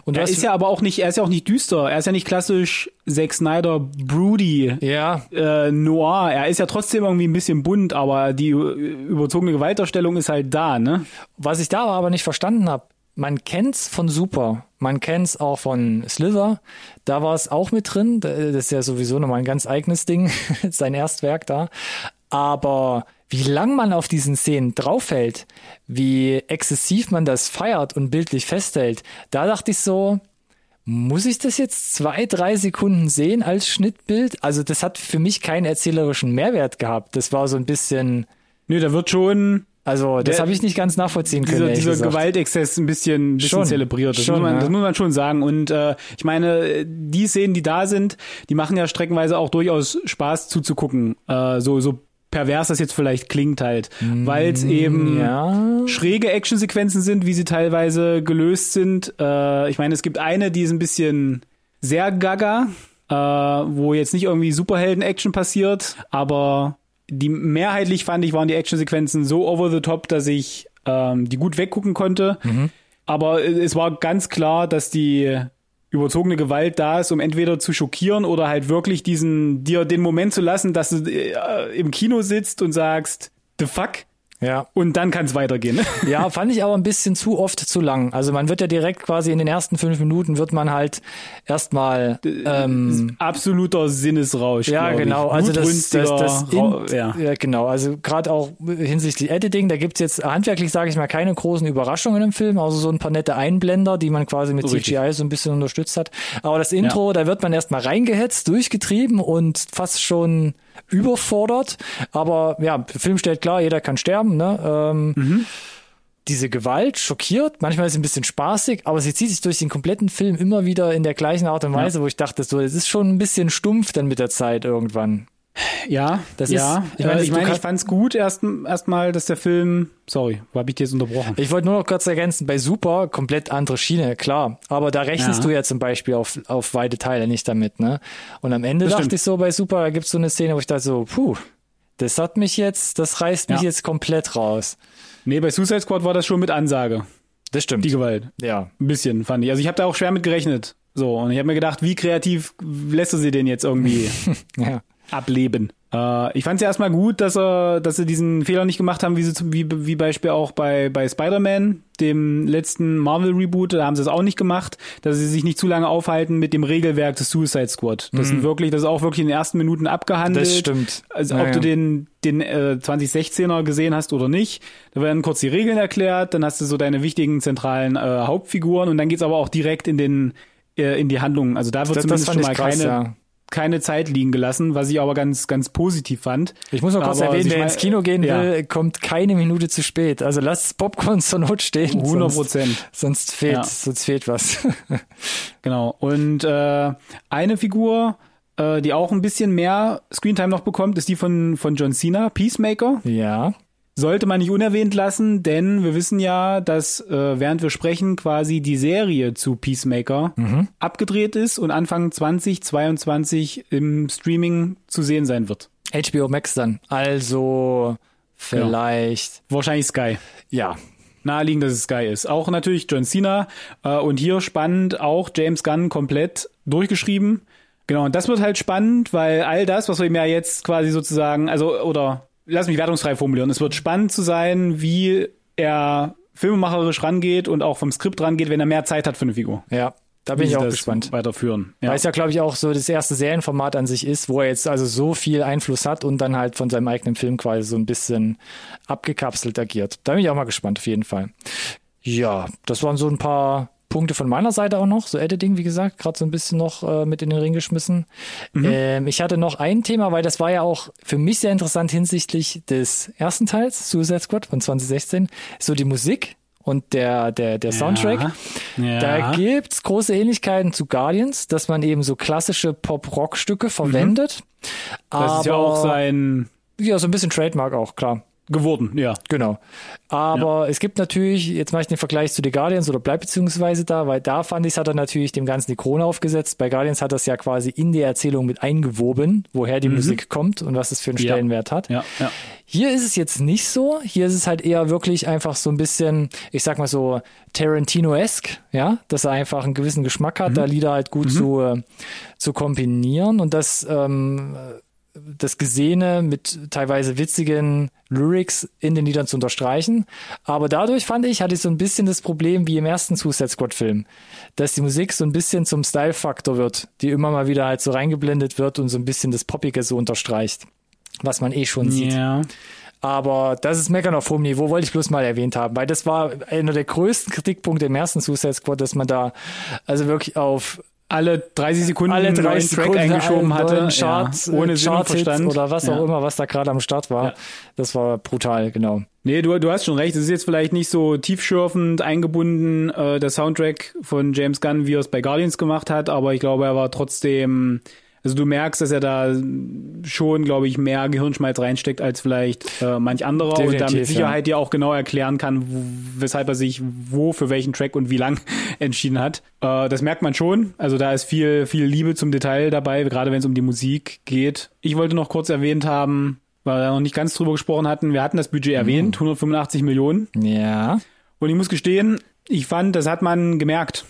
Und er ist ja aber auch nicht, er ist ja auch nicht düster. Er ist ja nicht klassisch Zack Snyder Broody ja. äh, Noir. Er ist ja trotzdem irgendwie ein bisschen bunt, aber die überzogene Gewalterstellung ist halt da, ne? Was ich da aber nicht verstanden habe, man kennt's von Super, man kennt's auch von Slither. Da war es auch mit drin. Das ist ja sowieso nochmal ein ganz eigenes Ding, sein Erstwerk da. Aber wie lang man auf diesen Szenen draufhält, wie exzessiv man das feiert und bildlich festhält, da dachte ich so, muss ich das jetzt zwei, drei Sekunden sehen als Schnittbild? Also das hat für mich keinen erzählerischen Mehrwert gehabt. Das war so ein bisschen. Nö, da wird schon also das habe ich nicht ganz nachvollziehen können. Dieser, dieser Gewaltexzess ein bisschen, ein bisschen schon, zelebriert. Das, schon, muss man, ja. das muss man schon sagen. Und äh, ich meine, die Szenen, die da sind, die machen ja streckenweise auch durchaus Spaß zuzugucken. Äh, so, so pervers das jetzt vielleicht klingt halt, mm, weil es eben ja. schräge Actionsequenzen sind, wie sie teilweise gelöst sind. Äh, ich meine, es gibt eine, die ist ein bisschen sehr gaga, äh, wo jetzt nicht irgendwie Superhelden-Action passiert, aber die mehrheitlich fand ich, waren die Actionsequenzen so over the top, dass ich ähm, die gut weggucken konnte. Mhm. Aber es war ganz klar, dass die überzogene Gewalt da ist, um entweder zu schockieren oder halt wirklich diesen, dir den Moment zu lassen, dass du äh, im Kino sitzt und sagst, the fuck? Ja. Und dann kann es weitergehen. Ja, fand ich aber ein bisschen zu oft zu lang. Also man wird ja direkt quasi in den ersten fünf Minuten wird man halt erstmal ähm, absoluter Sinnesrausch. Ja, genau. Also das, das, das in, ja. ja. genau. Also gerade auch hinsichtlich Editing, da gibt's jetzt handwerklich, sage ich mal, keine großen Überraschungen im Film, außer so ein paar nette Einblender, die man quasi mit Richtig. CGI so ein bisschen unterstützt hat. Aber das Intro, ja. da wird man erstmal reingehetzt, durchgetrieben und fast schon überfordert. Aber ja, der Film stellt klar, jeder kann sterben. Ne? Ähm, mhm. Diese Gewalt schockiert, manchmal ist sie ein bisschen spaßig, aber sie zieht sich durch den kompletten Film immer wieder in der gleichen Art und Weise, ja. wo ich dachte, so, es ist schon ein bisschen stumpf dann mit der Zeit irgendwann. Ja, das ja. Ist, ich meine, ich, mein, ich fand's gut erst erstmal, dass der Film. Sorry, wo habe ich dir jetzt unterbrochen? Ich wollte nur noch kurz ergänzen, bei Super komplett andere Schiene, klar. Aber da rechnest ja. du ja zum Beispiel auf, auf weite Teile nicht damit, ne? Und am Ende das dachte stimmt. ich so bei Super, da gibt's so eine Szene, wo ich dachte so, puh, das hat mich jetzt, das reißt mich ja. jetzt komplett raus. Nee, bei Suicide Squad war das schon mit Ansage. Das stimmt. Die Gewalt. Ja. Ein bisschen, fand ich. Also ich habe da auch schwer mit gerechnet. So, und ich habe mir gedacht, wie kreativ lässt du sie denn jetzt irgendwie ja. Ableben? Äh, ich fand es ja erstmal gut, dass er, dass sie diesen Fehler nicht gemacht haben, wie sie wie, wie Beispiel auch bei, bei Spider-Man, dem letzten Marvel-Reboot, da haben sie es auch nicht gemacht, dass sie sich nicht zu lange aufhalten mit dem Regelwerk des Suicide Squad. Das mhm. sind wirklich, das ist auch wirklich in den ersten Minuten abgehandelt. Das stimmt. Also naja. ob du den, den äh, 2016er gesehen hast oder nicht. Da werden kurz die Regeln erklärt, dann hast du so deine wichtigen zentralen äh, Hauptfiguren und dann geht's aber auch direkt in den äh, in die Handlungen. Also da wird das, zumindest das schon mal krass, keine ja keine Zeit liegen gelassen, was ich aber ganz, ganz positiv fand. Ich muss noch kurz aber erwähnen, wer ins Kino gehen ja. will, kommt keine Minute zu spät. Also lasst Popcorn zur Not stehen. 100 Prozent. Sonst, sonst, fehlt, ja. sonst fehlt was. genau. Und äh, eine Figur, äh, die auch ein bisschen mehr Screentime noch bekommt, ist die von, von John Cena, Peacemaker. Ja sollte man nicht unerwähnt lassen, denn wir wissen ja, dass äh, während wir sprechen quasi die Serie zu Peacemaker mhm. abgedreht ist und Anfang 2022 im Streaming zu sehen sein wird. HBO Max dann. Also vielleicht. Ja. Wahrscheinlich Sky. Ja. Naheliegend, dass es Sky ist. Auch natürlich John Cena äh, und hier spannend auch James Gunn komplett durchgeschrieben. Genau, und das wird halt spannend, weil all das, was wir ihm ja jetzt quasi sozusagen, also, oder lass mich wertungsfrei formulieren. Es wird spannend zu sein, wie er filmemacherisch rangeht und auch vom Skript rangeht, wenn er mehr Zeit hat für eine Figur. Ja. Da bin ich auch gespannt. Weiterführen. Ja. Weil es ja, glaube ich, auch so das erste Serienformat an sich ist, wo er jetzt also so viel Einfluss hat und dann halt von seinem eigenen Film quasi so ein bisschen abgekapselt agiert. Da bin ich auch mal gespannt, auf jeden Fall. Ja, das waren so ein paar Punkte von meiner Seite auch noch, so Editing, wie gesagt, gerade so ein bisschen noch äh, mit in den Ring geschmissen. Mhm. Ähm, ich hatte noch ein Thema, weil das war ja auch für mich sehr interessant hinsichtlich des ersten Teils, Suicide Squad von 2016, so die Musik und der, der, der Soundtrack. Ja, ja. Da gibt's große Ähnlichkeiten zu Guardians, dass man eben so klassische Pop-Rock-Stücke verwendet. Mhm. Das ist ja auch sein Ja, so ein bisschen Trademark auch, klar geworden, ja. Genau. Aber ja. es gibt natürlich, jetzt mache ich den Vergleich zu The Guardians oder bleib beziehungsweise da, weil da fand ich, hat er natürlich dem Ganzen die Krone aufgesetzt. Bei Guardians hat das ja quasi in die Erzählung mit eingewoben, woher die mhm. Musik kommt und was es für einen Stellenwert ja. hat. Ja, ja. Hier ist es jetzt nicht so. Hier ist es halt eher wirklich einfach so ein bisschen, ich sag mal so Tarantino-esque, ja, dass er einfach einen gewissen Geschmack hat, mhm. da Lieder halt gut mhm. zu, äh, zu kombinieren und das ähm, das Gesehene mit teilweise witzigen Lyrics in den Liedern zu unterstreichen. Aber dadurch fand ich, hatte ich so ein bisschen das Problem wie im ersten Suicide Squad Film, dass die Musik so ein bisschen zum Style-Faktor wird, die immer mal wieder halt so reingeblendet wird und so ein bisschen das Poppige so unterstreicht, was man eh schon sieht. Ja. Aber das ist Meckern auf hohem Niveau, wollte ich bloß mal erwähnt haben, weil das war einer der größten Kritikpunkte im ersten Suicide Squad, dass man da also wirklich auf alle 30 Sekunden alle 30 Track Sekunden eingeschoben hatte, Chart, ja, ohne Sinn und Verstand oder was auch ja. immer, was da gerade am Start war. Ja. Das war brutal, genau. Nee, du, du hast schon recht. Es ist jetzt vielleicht nicht so tiefschürfend eingebunden, äh, der Soundtrack von James Gunn, wie er es bei Guardians gemacht hat, aber ich glaube, er war trotzdem also du merkst, dass er da schon, glaube ich, mehr Gehirnschmalz reinsteckt als vielleicht äh, manch anderer Definitiv, und da mit Sicherheit ja. dir auch genau erklären kann, weshalb er sich wo für welchen Track und wie lang entschieden hat. Äh, das merkt man schon. Also da ist viel, viel Liebe zum Detail dabei, gerade wenn es um die Musik geht. Ich wollte noch kurz erwähnt haben, weil wir noch nicht ganz drüber gesprochen hatten. Wir hatten das Budget erwähnt, 185 Millionen. Ja. Und ich muss gestehen, ich fand, das hat man gemerkt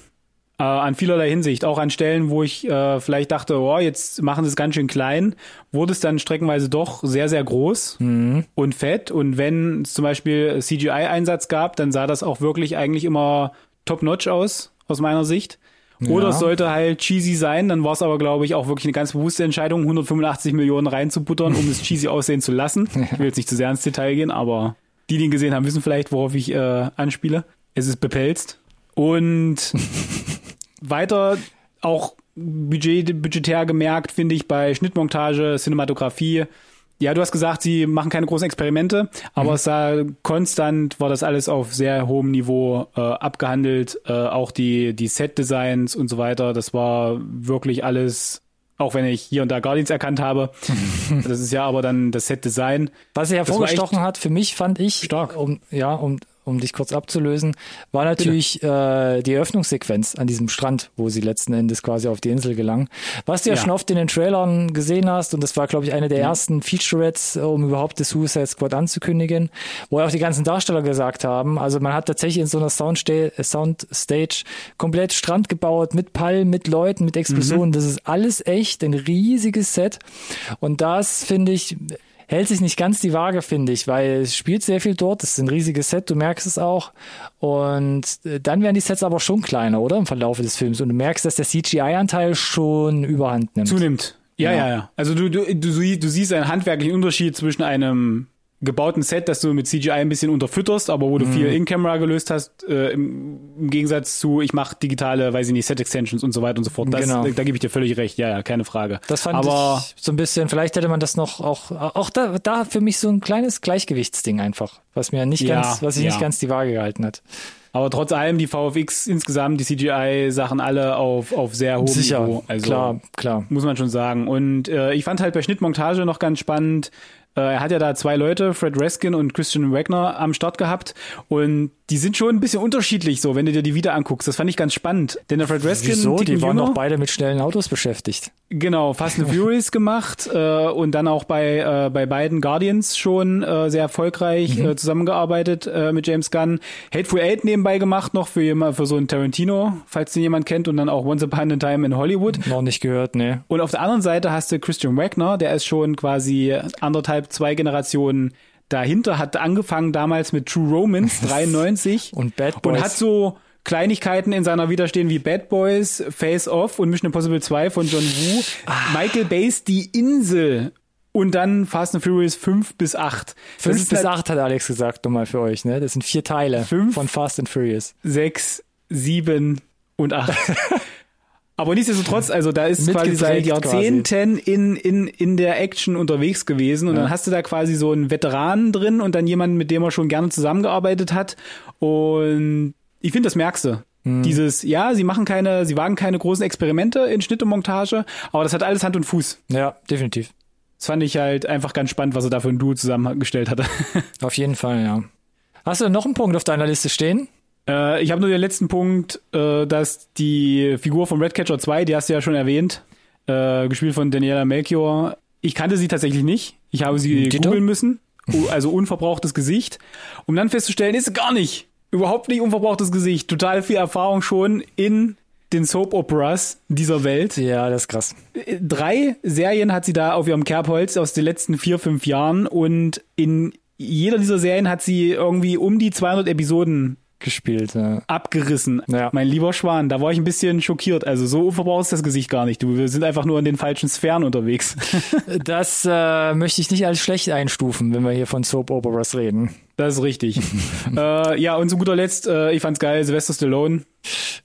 äh, an vielerlei Hinsicht. Auch an Stellen, wo ich äh, vielleicht dachte, oh, jetzt machen sie es ganz schön klein, wurde es dann streckenweise doch sehr, sehr groß mhm. und fett. Und wenn es zum Beispiel CGI-Einsatz gab, dann sah das auch wirklich eigentlich immer top-notch aus, aus meiner Sicht. Oder ja. es sollte halt cheesy sein, dann war es aber, glaube ich, auch wirklich eine ganz bewusste Entscheidung, 185 Millionen reinzubuttern, um es cheesy aussehen zu lassen. Ich will jetzt nicht zu sehr ins Detail gehen, aber die, die ihn gesehen haben, wissen vielleicht, worauf ich äh, anspiele. Es ist bepelzt. Und weiter auch budget, budgetär gemerkt, finde ich, bei Schnittmontage, Cinematografie. Ja, du hast gesagt, sie machen keine großen Experimente, aber mhm. es sah konstant, war das alles auf sehr hohem Niveau äh, abgehandelt. Äh, auch die, die Set-Designs und so weiter, das war wirklich alles, auch wenn ich hier und da Guardians erkannt habe. das ist ja aber dann das Set-Design. Was er hervorgestochen hat, für mich fand ich, stark. um, ja, um, um dich kurz abzulösen, war natürlich äh, die Eröffnungssequenz an diesem Strand, wo sie letzten Endes quasi auf die Insel gelangen. Was du ja, ja schon oft in den Trailern gesehen hast, und das war, glaube ich, eine der ja. ersten Featurettes, um überhaupt das Suicide Squad anzukündigen, wo auch die ganzen Darsteller gesagt haben, also man hat tatsächlich in so einer Soundsta Soundstage komplett Strand gebaut, mit Palmen, mit Leuten, mit Explosionen. Mhm. Das ist alles echt, ein riesiges Set. Und das finde ich hält sich nicht ganz die Waage, finde ich, weil es spielt sehr viel dort. Es ist ein riesiges Set, du merkst es auch. Und äh, dann werden die Sets aber schon kleiner, oder? Im Verlauf des Films. Und du merkst, dass der CGI-Anteil schon überhand nimmt. Zunimmt. Ja, ja, ja. ja. Also du, du, du, du siehst einen handwerklichen Unterschied zwischen einem gebauten Set, das du mit CGI ein bisschen unterfütterst, aber wo du mhm. viel in-Camera gelöst hast, äh, im, im, Gegensatz zu, ich mache digitale, weiß ich nicht, Set-Extensions und so weiter und so fort. Das, genau. Da, da gebe ich dir völlig recht, ja, ja, keine Frage. Das fand aber, ich so ein bisschen, vielleicht hätte man das noch auch, auch da, da für mich so ein kleines Gleichgewichtsding einfach, was mir nicht ja, ganz, was sich ja. nicht ganz die Waage gehalten hat. Aber trotz allem die VFX insgesamt, die CGI-Sachen alle auf, auf sehr hohem Sicher, Niveau. Also, klar, klar. Muss man schon sagen. Und äh, ich fand halt bei Schnittmontage noch ganz spannend, er hat ja da zwei Leute, Fred Reskin und Christian Wagner, am Start gehabt. Und die sind schon ein bisschen unterschiedlich, so, wenn du dir die wieder anguckst. Das fand ich ganz spannend. Denn der Fred Reskin. Wieso? Die waren doch beide mit schnellen Autos beschäftigt. Genau, Fast and Furious gemacht äh, und dann auch bei, äh, bei beiden Guardians schon äh, sehr erfolgreich mhm. äh, zusammengearbeitet äh, mit James Gunn. Hateful Eight nebenbei gemacht, noch für jemand, für so einen Tarantino, falls den jemand kennt, und dann auch Once Upon a Time in Hollywood. Noch nicht gehört, ne. Und auf der anderen Seite hast du Christian Wagner, der ist schon quasi anderthalb, zwei Generationen dahinter, hat angefangen damals mit True Romance 93 und Bad Boys. und hat so Kleinigkeiten in seiner Widerstehen wie Bad Boys, Face Off und Mission Impossible 2 von John Woo, ah. Michael Bays Die Insel und dann Fast and Furious 5 bis 8. 5 bis 8 hat Alex gesagt, nochmal für euch, ne? Das sind vier Teile 5, von Fast and Furious. 6, 7 und 8. Aber nichtsdestotrotz, also da ist quasi seit Jahrzehnten in, in, in der Action unterwegs gewesen und ja. dann hast du da quasi so einen Veteranen drin und dann jemanden, mit dem er schon gerne zusammengearbeitet hat und ich finde, das merkst du. Mhm. Dieses, ja, sie machen keine, sie wagen keine großen Experimente in Schnitt und Montage, aber das hat alles Hand und Fuß. Ja, definitiv. Das fand ich halt einfach ganz spannend, was er da für ein Duo zusammengestellt hatte. Auf jeden Fall, ja. Hast du noch einen Punkt auf deiner Liste stehen? Äh, ich habe nur den letzten Punkt, äh, dass die Figur von Redcatcher 2, die hast du ja schon erwähnt, äh, gespielt von Daniela Melchior. Ich kannte sie tatsächlich nicht. Ich habe sie Dito? googeln müssen. Also unverbrauchtes Gesicht. Um dann festzustellen, ist sie gar nicht. Überhaupt nicht unverbrauchtes Gesicht. Total viel Erfahrung schon in den Soap Operas dieser Welt. Ja, das ist krass. Drei Serien hat sie da auf ihrem Kerbholz aus den letzten vier, fünf Jahren und in jeder dieser Serien hat sie irgendwie um die 200 Episoden gespielt. Ja. Abgerissen. Ja. Mein lieber Schwan, da war ich ein bisschen schockiert. Also so unverbraucht ist das Gesicht gar nicht. Du, wir sind einfach nur in den falschen Sphären unterwegs. das äh, möchte ich nicht als schlecht einstufen, wenn wir hier von Soap Operas reden. Das ist richtig. äh, ja, und zu guter Letzt, äh, ich fand's geil, Sylvester Stallone.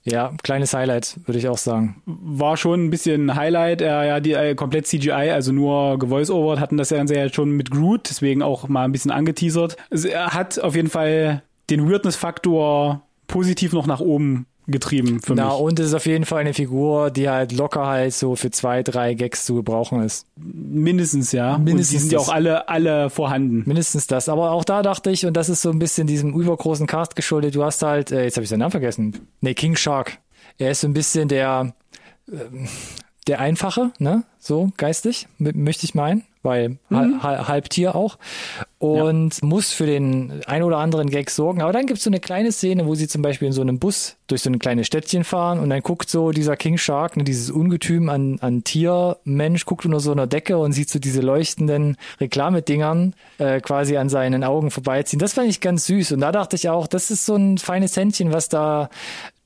Ja, kleines Highlight, würde ich auch sagen. War schon ein bisschen Highlight. Äh, ja, die äh, komplett CGI, also nur gevoice-over, hatten das ja schon mit Groot, deswegen auch mal ein bisschen angeteasert. Er hat auf jeden Fall den Weirdness-Faktor positiv noch nach oben getrieben für Na, mich. Na, und es ist auf jeden Fall eine Figur, die halt locker halt so für zwei, drei Gags zu gebrauchen ist. Mindestens, ja. Mindestens. Und die sind ja auch alle, alle vorhanden. Mindestens das. Aber auch da dachte ich, und das ist so ein bisschen diesem übergroßen Cast geschuldet, du hast halt, äh, jetzt habe ich seinen Namen vergessen. Nee, King Shark. Er ist so ein bisschen der, äh, der Einfache, ne? So geistig, möchte ich meinen weil mhm. halb Tier auch und ja. muss für den ein oder anderen Gag sorgen. Aber dann gibt es so eine kleine Szene, wo sie zum Beispiel in so einem Bus durch so ein kleines Städtchen fahren und dann guckt so dieser King Shark, ne, dieses Ungetüm an, an Tiermensch, guckt unter so einer Decke und sieht so diese leuchtenden Reklamedingern äh, quasi an seinen Augen vorbeiziehen. Das fand ich ganz süß und da dachte ich auch, das ist so ein feines Händchen, was da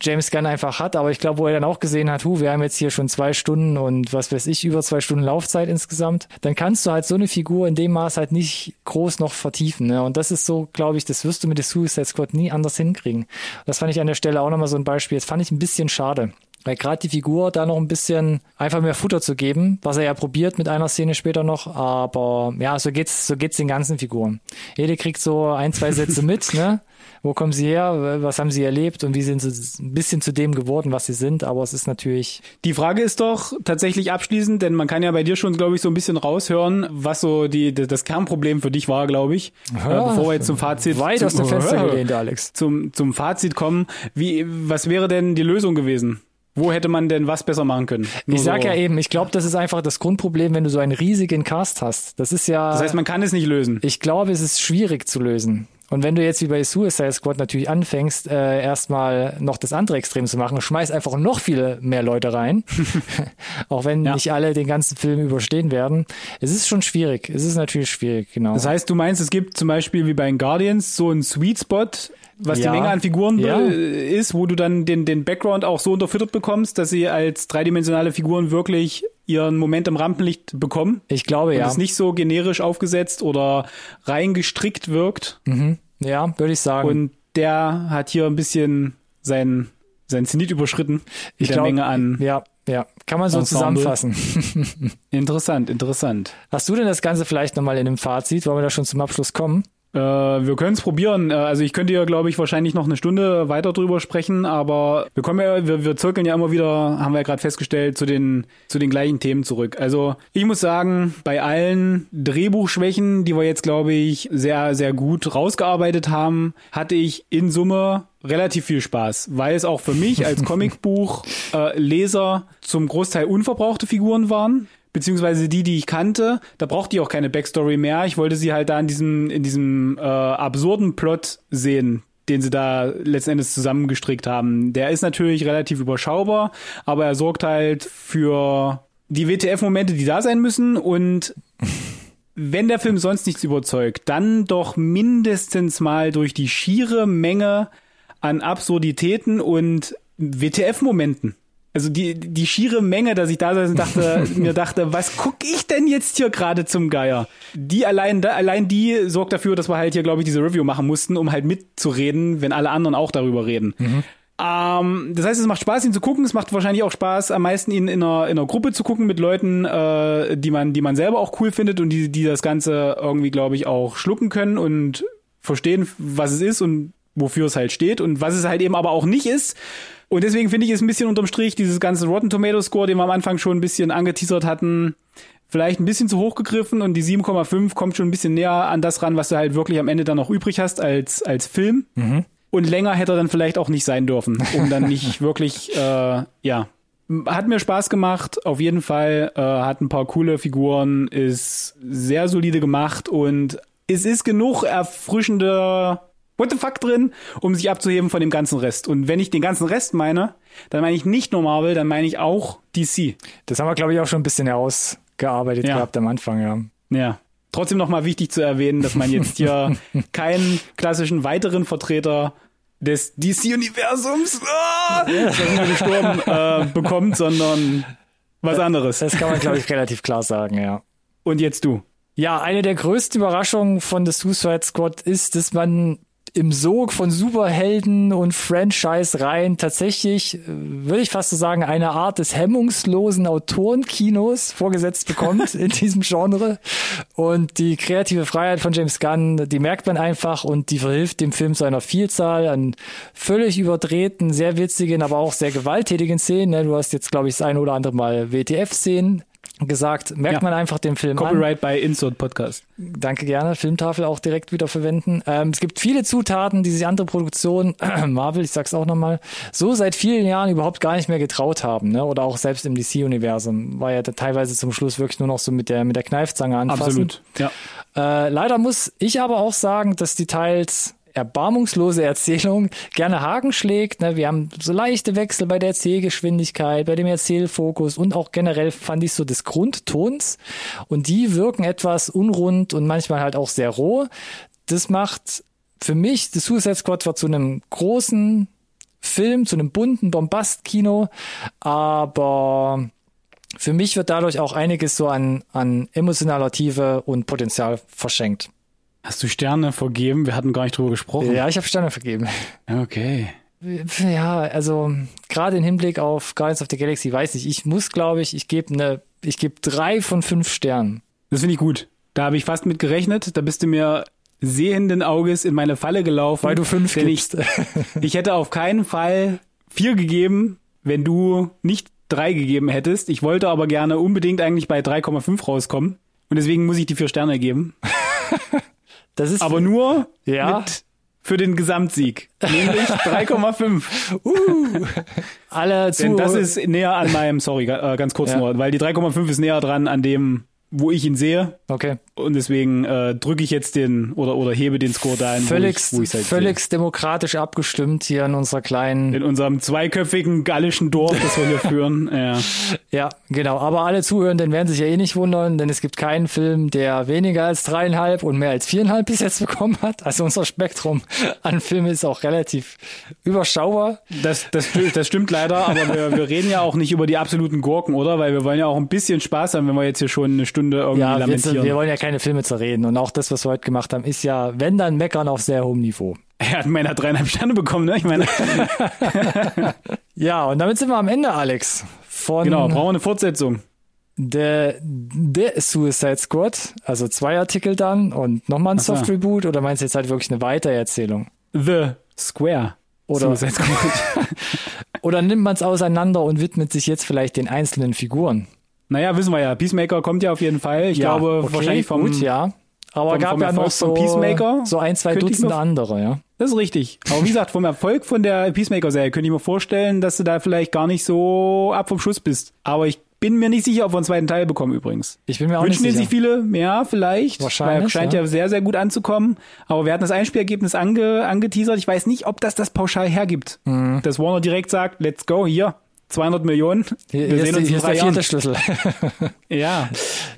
James Gunn einfach hat, aber ich glaube, wo er dann auch gesehen hat, hu, wir haben jetzt hier schon zwei Stunden und was weiß ich, über zwei Stunden Laufzeit insgesamt, dann kannst du halt so eine Figur in dem Maß halt nicht groß noch vertiefen. Ne? Und das ist so, glaube ich, das wirst du mit der Suicide Squad nie anders hinkriegen. Das fand ich an der Stelle auch nochmal so ein Beispiel. Das fand ich ein bisschen schade. Weil gerade die Figur da noch ein bisschen einfach mehr Futter zu geben, was er ja probiert mit einer Szene später noch, aber ja, so geht's, so geht's den ganzen Figuren. Jede kriegt so ein, zwei Sätze mit, ne? wo kommen sie her, was haben sie erlebt und wie sind sie ein bisschen zu dem geworden, was sie sind. Aber es ist natürlich. Die Frage ist doch tatsächlich abschließend, denn man kann ja bei dir schon, glaube ich, so ein bisschen raushören, was so die, das Kernproblem für dich war, glaube ich. Ja, äh, bevor wir jetzt zum Fazit. Weit zum, aus dem Fenster gelehnt, Alex. Zum, zum Fazit kommen. Wie, was wäre denn die Lösung gewesen? Wo hätte man denn was besser machen können? Nur ich sag so. ja eben, ich glaube, das ist einfach das Grundproblem, wenn du so einen riesigen Cast hast. Das ist ja. Das heißt, man kann es nicht lösen. Ich glaube, es ist schwierig zu lösen. Und wenn du jetzt wie bei Suicide Squad natürlich anfängst, äh, erstmal noch das andere Extrem zu machen, schmeiß einfach noch viele mehr Leute rein, auch wenn ja. nicht alle den ganzen Film überstehen werden. Es ist schon schwierig. Es ist natürlich schwierig, genau. Das heißt, du meinst, es gibt zum Beispiel wie bei den Guardians so einen Sweet Spot, was ja. die Menge an Figuren ja. ist, wo du dann den, den Background auch so unterfüttert bekommst, dass sie als dreidimensionale Figuren wirklich ihren Moment im Rampenlicht bekommen. Ich glaube, ja. Und es nicht so generisch aufgesetzt oder reingestrickt wirkt. Mhm. Ja, würde ich sagen. Und der hat hier ein bisschen sein, sein Zenit überschritten. Ich der glaub, Menge an. Ja, ja. Kann man so Ensemble. zusammenfassen. interessant, interessant. Hast du denn das Ganze vielleicht nochmal in einem Fazit? Wollen wir da schon zum Abschluss kommen? Äh, wir können es probieren. Äh, also ich könnte ja, glaube ich, wahrscheinlich noch eine Stunde weiter drüber sprechen, aber wir kommen ja, wir, wir zirkeln ja immer wieder, haben wir ja gerade festgestellt, zu den, zu den gleichen Themen zurück. Also ich muss sagen, bei allen Drehbuchschwächen, die wir jetzt, glaube ich, sehr, sehr gut rausgearbeitet haben, hatte ich in Summe relativ viel Spaß, weil es auch für mich als Comicbuchleser äh, zum Großteil unverbrauchte Figuren waren beziehungsweise die, die ich kannte, da braucht die auch keine Backstory mehr. Ich wollte sie halt da in diesem, in diesem äh, absurden Plot sehen, den sie da letzten Endes zusammengestrickt haben. Der ist natürlich relativ überschaubar, aber er sorgt halt für die WTF-Momente, die da sein müssen und wenn der Film sonst nichts überzeugt, dann doch mindestens mal durch die schiere Menge an Absurditäten und WTF-Momenten also die, die schiere Menge, dass ich da saß und dachte, mir dachte, was guck ich denn jetzt hier gerade zum Geier? Die allein, da, allein die sorgt dafür, dass wir halt hier, glaube ich, diese Review machen mussten, um halt mitzureden, wenn alle anderen auch darüber reden. Mhm. Ähm, das heißt, es macht Spaß, ihn zu gucken. Es macht wahrscheinlich auch Spaß, am meisten ihn in einer, in einer Gruppe zu gucken mit Leuten, äh, die man, die man selber auch cool findet und die, die das Ganze irgendwie, glaube ich, auch schlucken können und verstehen, was es ist und wofür es halt steht und was es halt eben aber auch nicht ist. Und deswegen finde ich es ein bisschen unterm Strich, dieses ganze Rotten Tomato Score, den wir am Anfang schon ein bisschen angeteasert hatten, vielleicht ein bisschen zu hoch gegriffen und die 7,5 kommt schon ein bisschen näher an das ran, was du halt wirklich am Ende dann noch übrig hast als, als Film. Mhm. Und länger hätte er dann vielleicht auch nicht sein dürfen, um dann nicht wirklich, äh, ja. Hat mir Spaß gemacht, auf jeden Fall. Äh, hat ein paar coole Figuren, ist sehr solide gemacht und es ist genug erfrischender What the fuck drin, um sich abzuheben von dem ganzen Rest. Und wenn ich den ganzen Rest meine, dann meine ich nicht nur Marvel, dann meine ich auch DC. Das haben wir, glaube ich, auch schon ein bisschen herausgearbeitet ja. gehabt am Anfang, ja. Ja. Trotzdem nochmal wichtig zu erwähnen, dass man jetzt hier keinen klassischen weiteren Vertreter des DC-Universums oh, gestorben äh, bekommt, sondern was anderes. Das kann man, glaube ich, relativ klar sagen, ja. Und jetzt du. Ja, eine der größten Überraschungen von The Suicide Squad ist, dass man im Sog von Superhelden und Franchise-Reihen tatsächlich, äh, würde ich fast so sagen, eine Art des hemmungslosen Autorenkinos vorgesetzt bekommt in diesem Genre. Und die kreative Freiheit von James Gunn, die merkt man einfach und die verhilft dem Film zu einer Vielzahl an völlig überdrehten, sehr witzigen, aber auch sehr gewalttätigen Szenen. Ne? Du hast jetzt, glaube ich, das eine oder andere Mal WTF-Szenen gesagt, merkt ja. man einfach den Film Copyright an. bei Insert Podcast. Danke gerne, Filmtafel auch direkt wieder verwenden. Ähm, es gibt viele Zutaten, die sich andere Produktionen, äh, Marvel, ich sag's auch nochmal, so seit vielen Jahren überhaupt gar nicht mehr getraut haben, ne? Oder auch selbst im DC-Universum war ja teilweise zum Schluss wirklich nur noch so mit der mit der Kneifzange anfassen. Absolut. Ja. Äh, leider muss ich aber auch sagen, dass die teils erbarmungslose Erzählung gerne Haken schlägt. Ne? Wir haben so leichte Wechsel bei der Erzählgeschwindigkeit, bei dem Erzählfokus und auch generell fand ich so des Grundtons. Und die wirken etwas unrund und manchmal halt auch sehr roh. Das macht für mich das Suicide Squad zwar zu einem großen Film, zu einem bunten Bombast-Kino, aber für mich wird dadurch auch einiges so an, an emotionaler Tiefe und Potenzial verschenkt. Hast du Sterne vergeben? Wir hatten gar nicht drüber gesprochen. Ja, ich habe Sterne vergeben. Okay. Ja, also gerade im Hinblick auf Guardians of the Galaxy weiß ich, ich muss, glaube ich, ich gebe eine, ich gebe drei von fünf Sternen. Das finde ich gut. Da habe ich fast mit gerechnet. Da bist du mir sehenden Auges in meine Falle gelaufen. Weil du fünf gibst. Ich, ich hätte auf keinen Fall vier gegeben, wenn du nicht drei gegeben hättest. Ich wollte aber gerne unbedingt eigentlich bei 3,5 rauskommen. Und deswegen muss ich die vier Sterne geben. Das ist aber nur ja. mit für den Gesamtsieg, nämlich 3,5. Uh, alle zu Denn das ist näher an meinem, sorry, äh, ganz kurz ja. nur, weil die 3,5 ist näher dran an dem wo ich ihn sehe. Okay. Und deswegen äh, drücke ich jetzt den oder oder hebe den Score da ein. Völlig, wo ich, halt völlig demokratisch abgestimmt hier in unserer kleinen. In unserem zweiköpfigen gallischen Dorf, das wir hier führen. Ja. ja, genau. Aber alle Zuhörenden werden sich ja eh nicht wundern, denn es gibt keinen Film, der weniger als dreieinhalb und mehr als viereinhalb bis jetzt bekommen hat. Also unser Spektrum an Filmen ist auch relativ überschaubar. Das, das, das stimmt leider, aber wir, wir reden ja auch nicht über die absoluten Gurken, oder? Weil wir wollen ja auch ein bisschen Spaß haben, wenn wir jetzt hier schon eine Stunde Stunde irgendwie ja, lamentieren. Wir, wir wollen ja keine Filme zerreden und auch das, was wir heute gemacht haben, ist ja, wenn dann meckern auf sehr hohem Niveau. Er hat meiner dreieinhalb Sterne bekommen, ne? Ich meine. ja, und damit sind wir am Ende, Alex. Von genau, brauchen wir eine Fortsetzung. Der, der Suicide Squad, also zwei Artikel dann und nochmal ein Soft Reboot oder meinst du jetzt halt wirklich eine Weitererzählung? The Square. Oder, oder nimmt man es auseinander und widmet sich jetzt vielleicht den einzelnen Figuren? Naja, wissen wir ja. Peacemaker kommt ja auf jeden Fall. Ich ja, glaube, okay, wahrscheinlich vom, gut, ja. Aber vom, gab vom ja noch so, Peacemaker so ein, zwei Dutzend andere, ja. Das ist richtig. Aber wie gesagt, vom Erfolg von der Peacemaker-Serie könnte ich mir vorstellen, dass du da vielleicht gar nicht so ab vom Schuss bist. Aber ich bin mir nicht sicher, ob wir einen zweiten Teil bekommen übrigens. Ich bin mir auch Wünschen nicht sicher. Wünschen sich viele? Ja, vielleicht. Wahrscheinlich. Weil scheint ja. ja. sehr, sehr gut anzukommen. Aber wir hatten das Einspielergebnis ange, angeteasert. Ich weiß nicht, ob das das pauschal hergibt. Mhm. Dass Warner direkt sagt, let's go, hier, 200 Millionen. Wir hier sehen ist, uns hier ist der vierte Schlüssel. ja.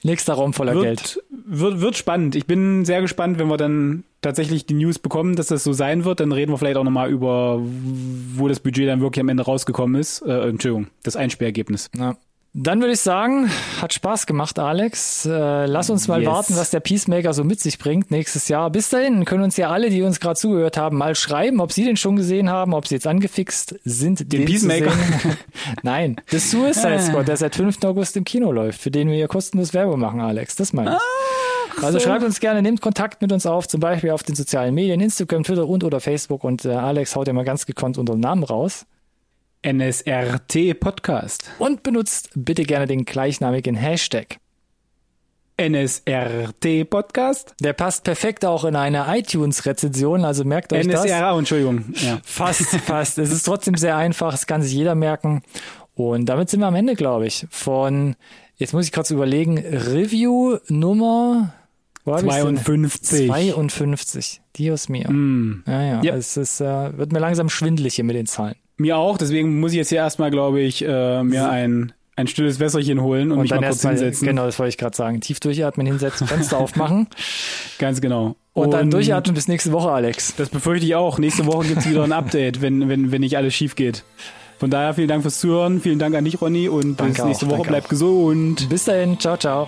Nächster Raum voller wird, Geld. Wird, wird spannend. Ich bin sehr gespannt, wenn wir dann tatsächlich die News bekommen, dass das so sein wird. Dann reden wir vielleicht auch nochmal über, wo das Budget dann wirklich am Ende rausgekommen ist. Äh, Entschuldigung, das Einspielergebnis. Ja. Dann würde ich sagen, hat Spaß gemacht, Alex. Äh, lass uns mal yes. warten, was der Peacemaker so mit sich bringt nächstes Jahr. Bis dahin können uns ja alle, die uns gerade zugehört haben, mal schreiben, ob sie den schon gesehen haben, ob sie jetzt angefixt sind. Den, den Peacemaker? Nein, The Suicide Squad, der seit 5. August im Kino läuft, für den wir hier kostenlos Werbung machen, Alex. Das meine ich. Ah, also so. schreibt uns gerne, nehmt Kontakt mit uns auf, zum Beispiel auf den sozialen Medien, Instagram, Twitter und oder Facebook und äh, Alex haut ja mal ganz gekonnt unseren Namen raus. NSRT Podcast. Und benutzt bitte gerne den gleichnamigen Hashtag. NSRT Podcast. Der passt perfekt auch in eine iTunes-Rezension, also merkt euch NSRA, das. NSRA, Entschuldigung. Ja. Fast, fast. es ist trotzdem sehr einfach, es kann sich jeder merken. Und damit sind wir am Ende, glaube ich, von, jetzt muss ich kurz überlegen, Review Nummer 52. 52. Dios mio. Mm. Ja, ja. Yep. Es ist, äh, wird mir langsam schwindelig hier mit den Zahlen. Mir auch, deswegen muss ich jetzt hier erstmal, glaube ich, äh, mir ein ein stilles Wässerchen holen und, und mich mal kurz hinsetzen. Genau, das wollte ich gerade sagen. Tief durchatmen, hinsetzen, Fenster aufmachen. Ganz genau. Und, und, dann durchatmen bis nächste Woche, Alex. Das befürchte ich auch. Nächste Woche gibt's wieder ein Update, wenn, wenn, wenn nicht alles schief geht. Von daher vielen Dank fürs Zuhören, vielen Dank an dich, Ronny, und danke bis nächste auch, Woche. Bleib auch. gesund. Bis dahin, ciao, ciao.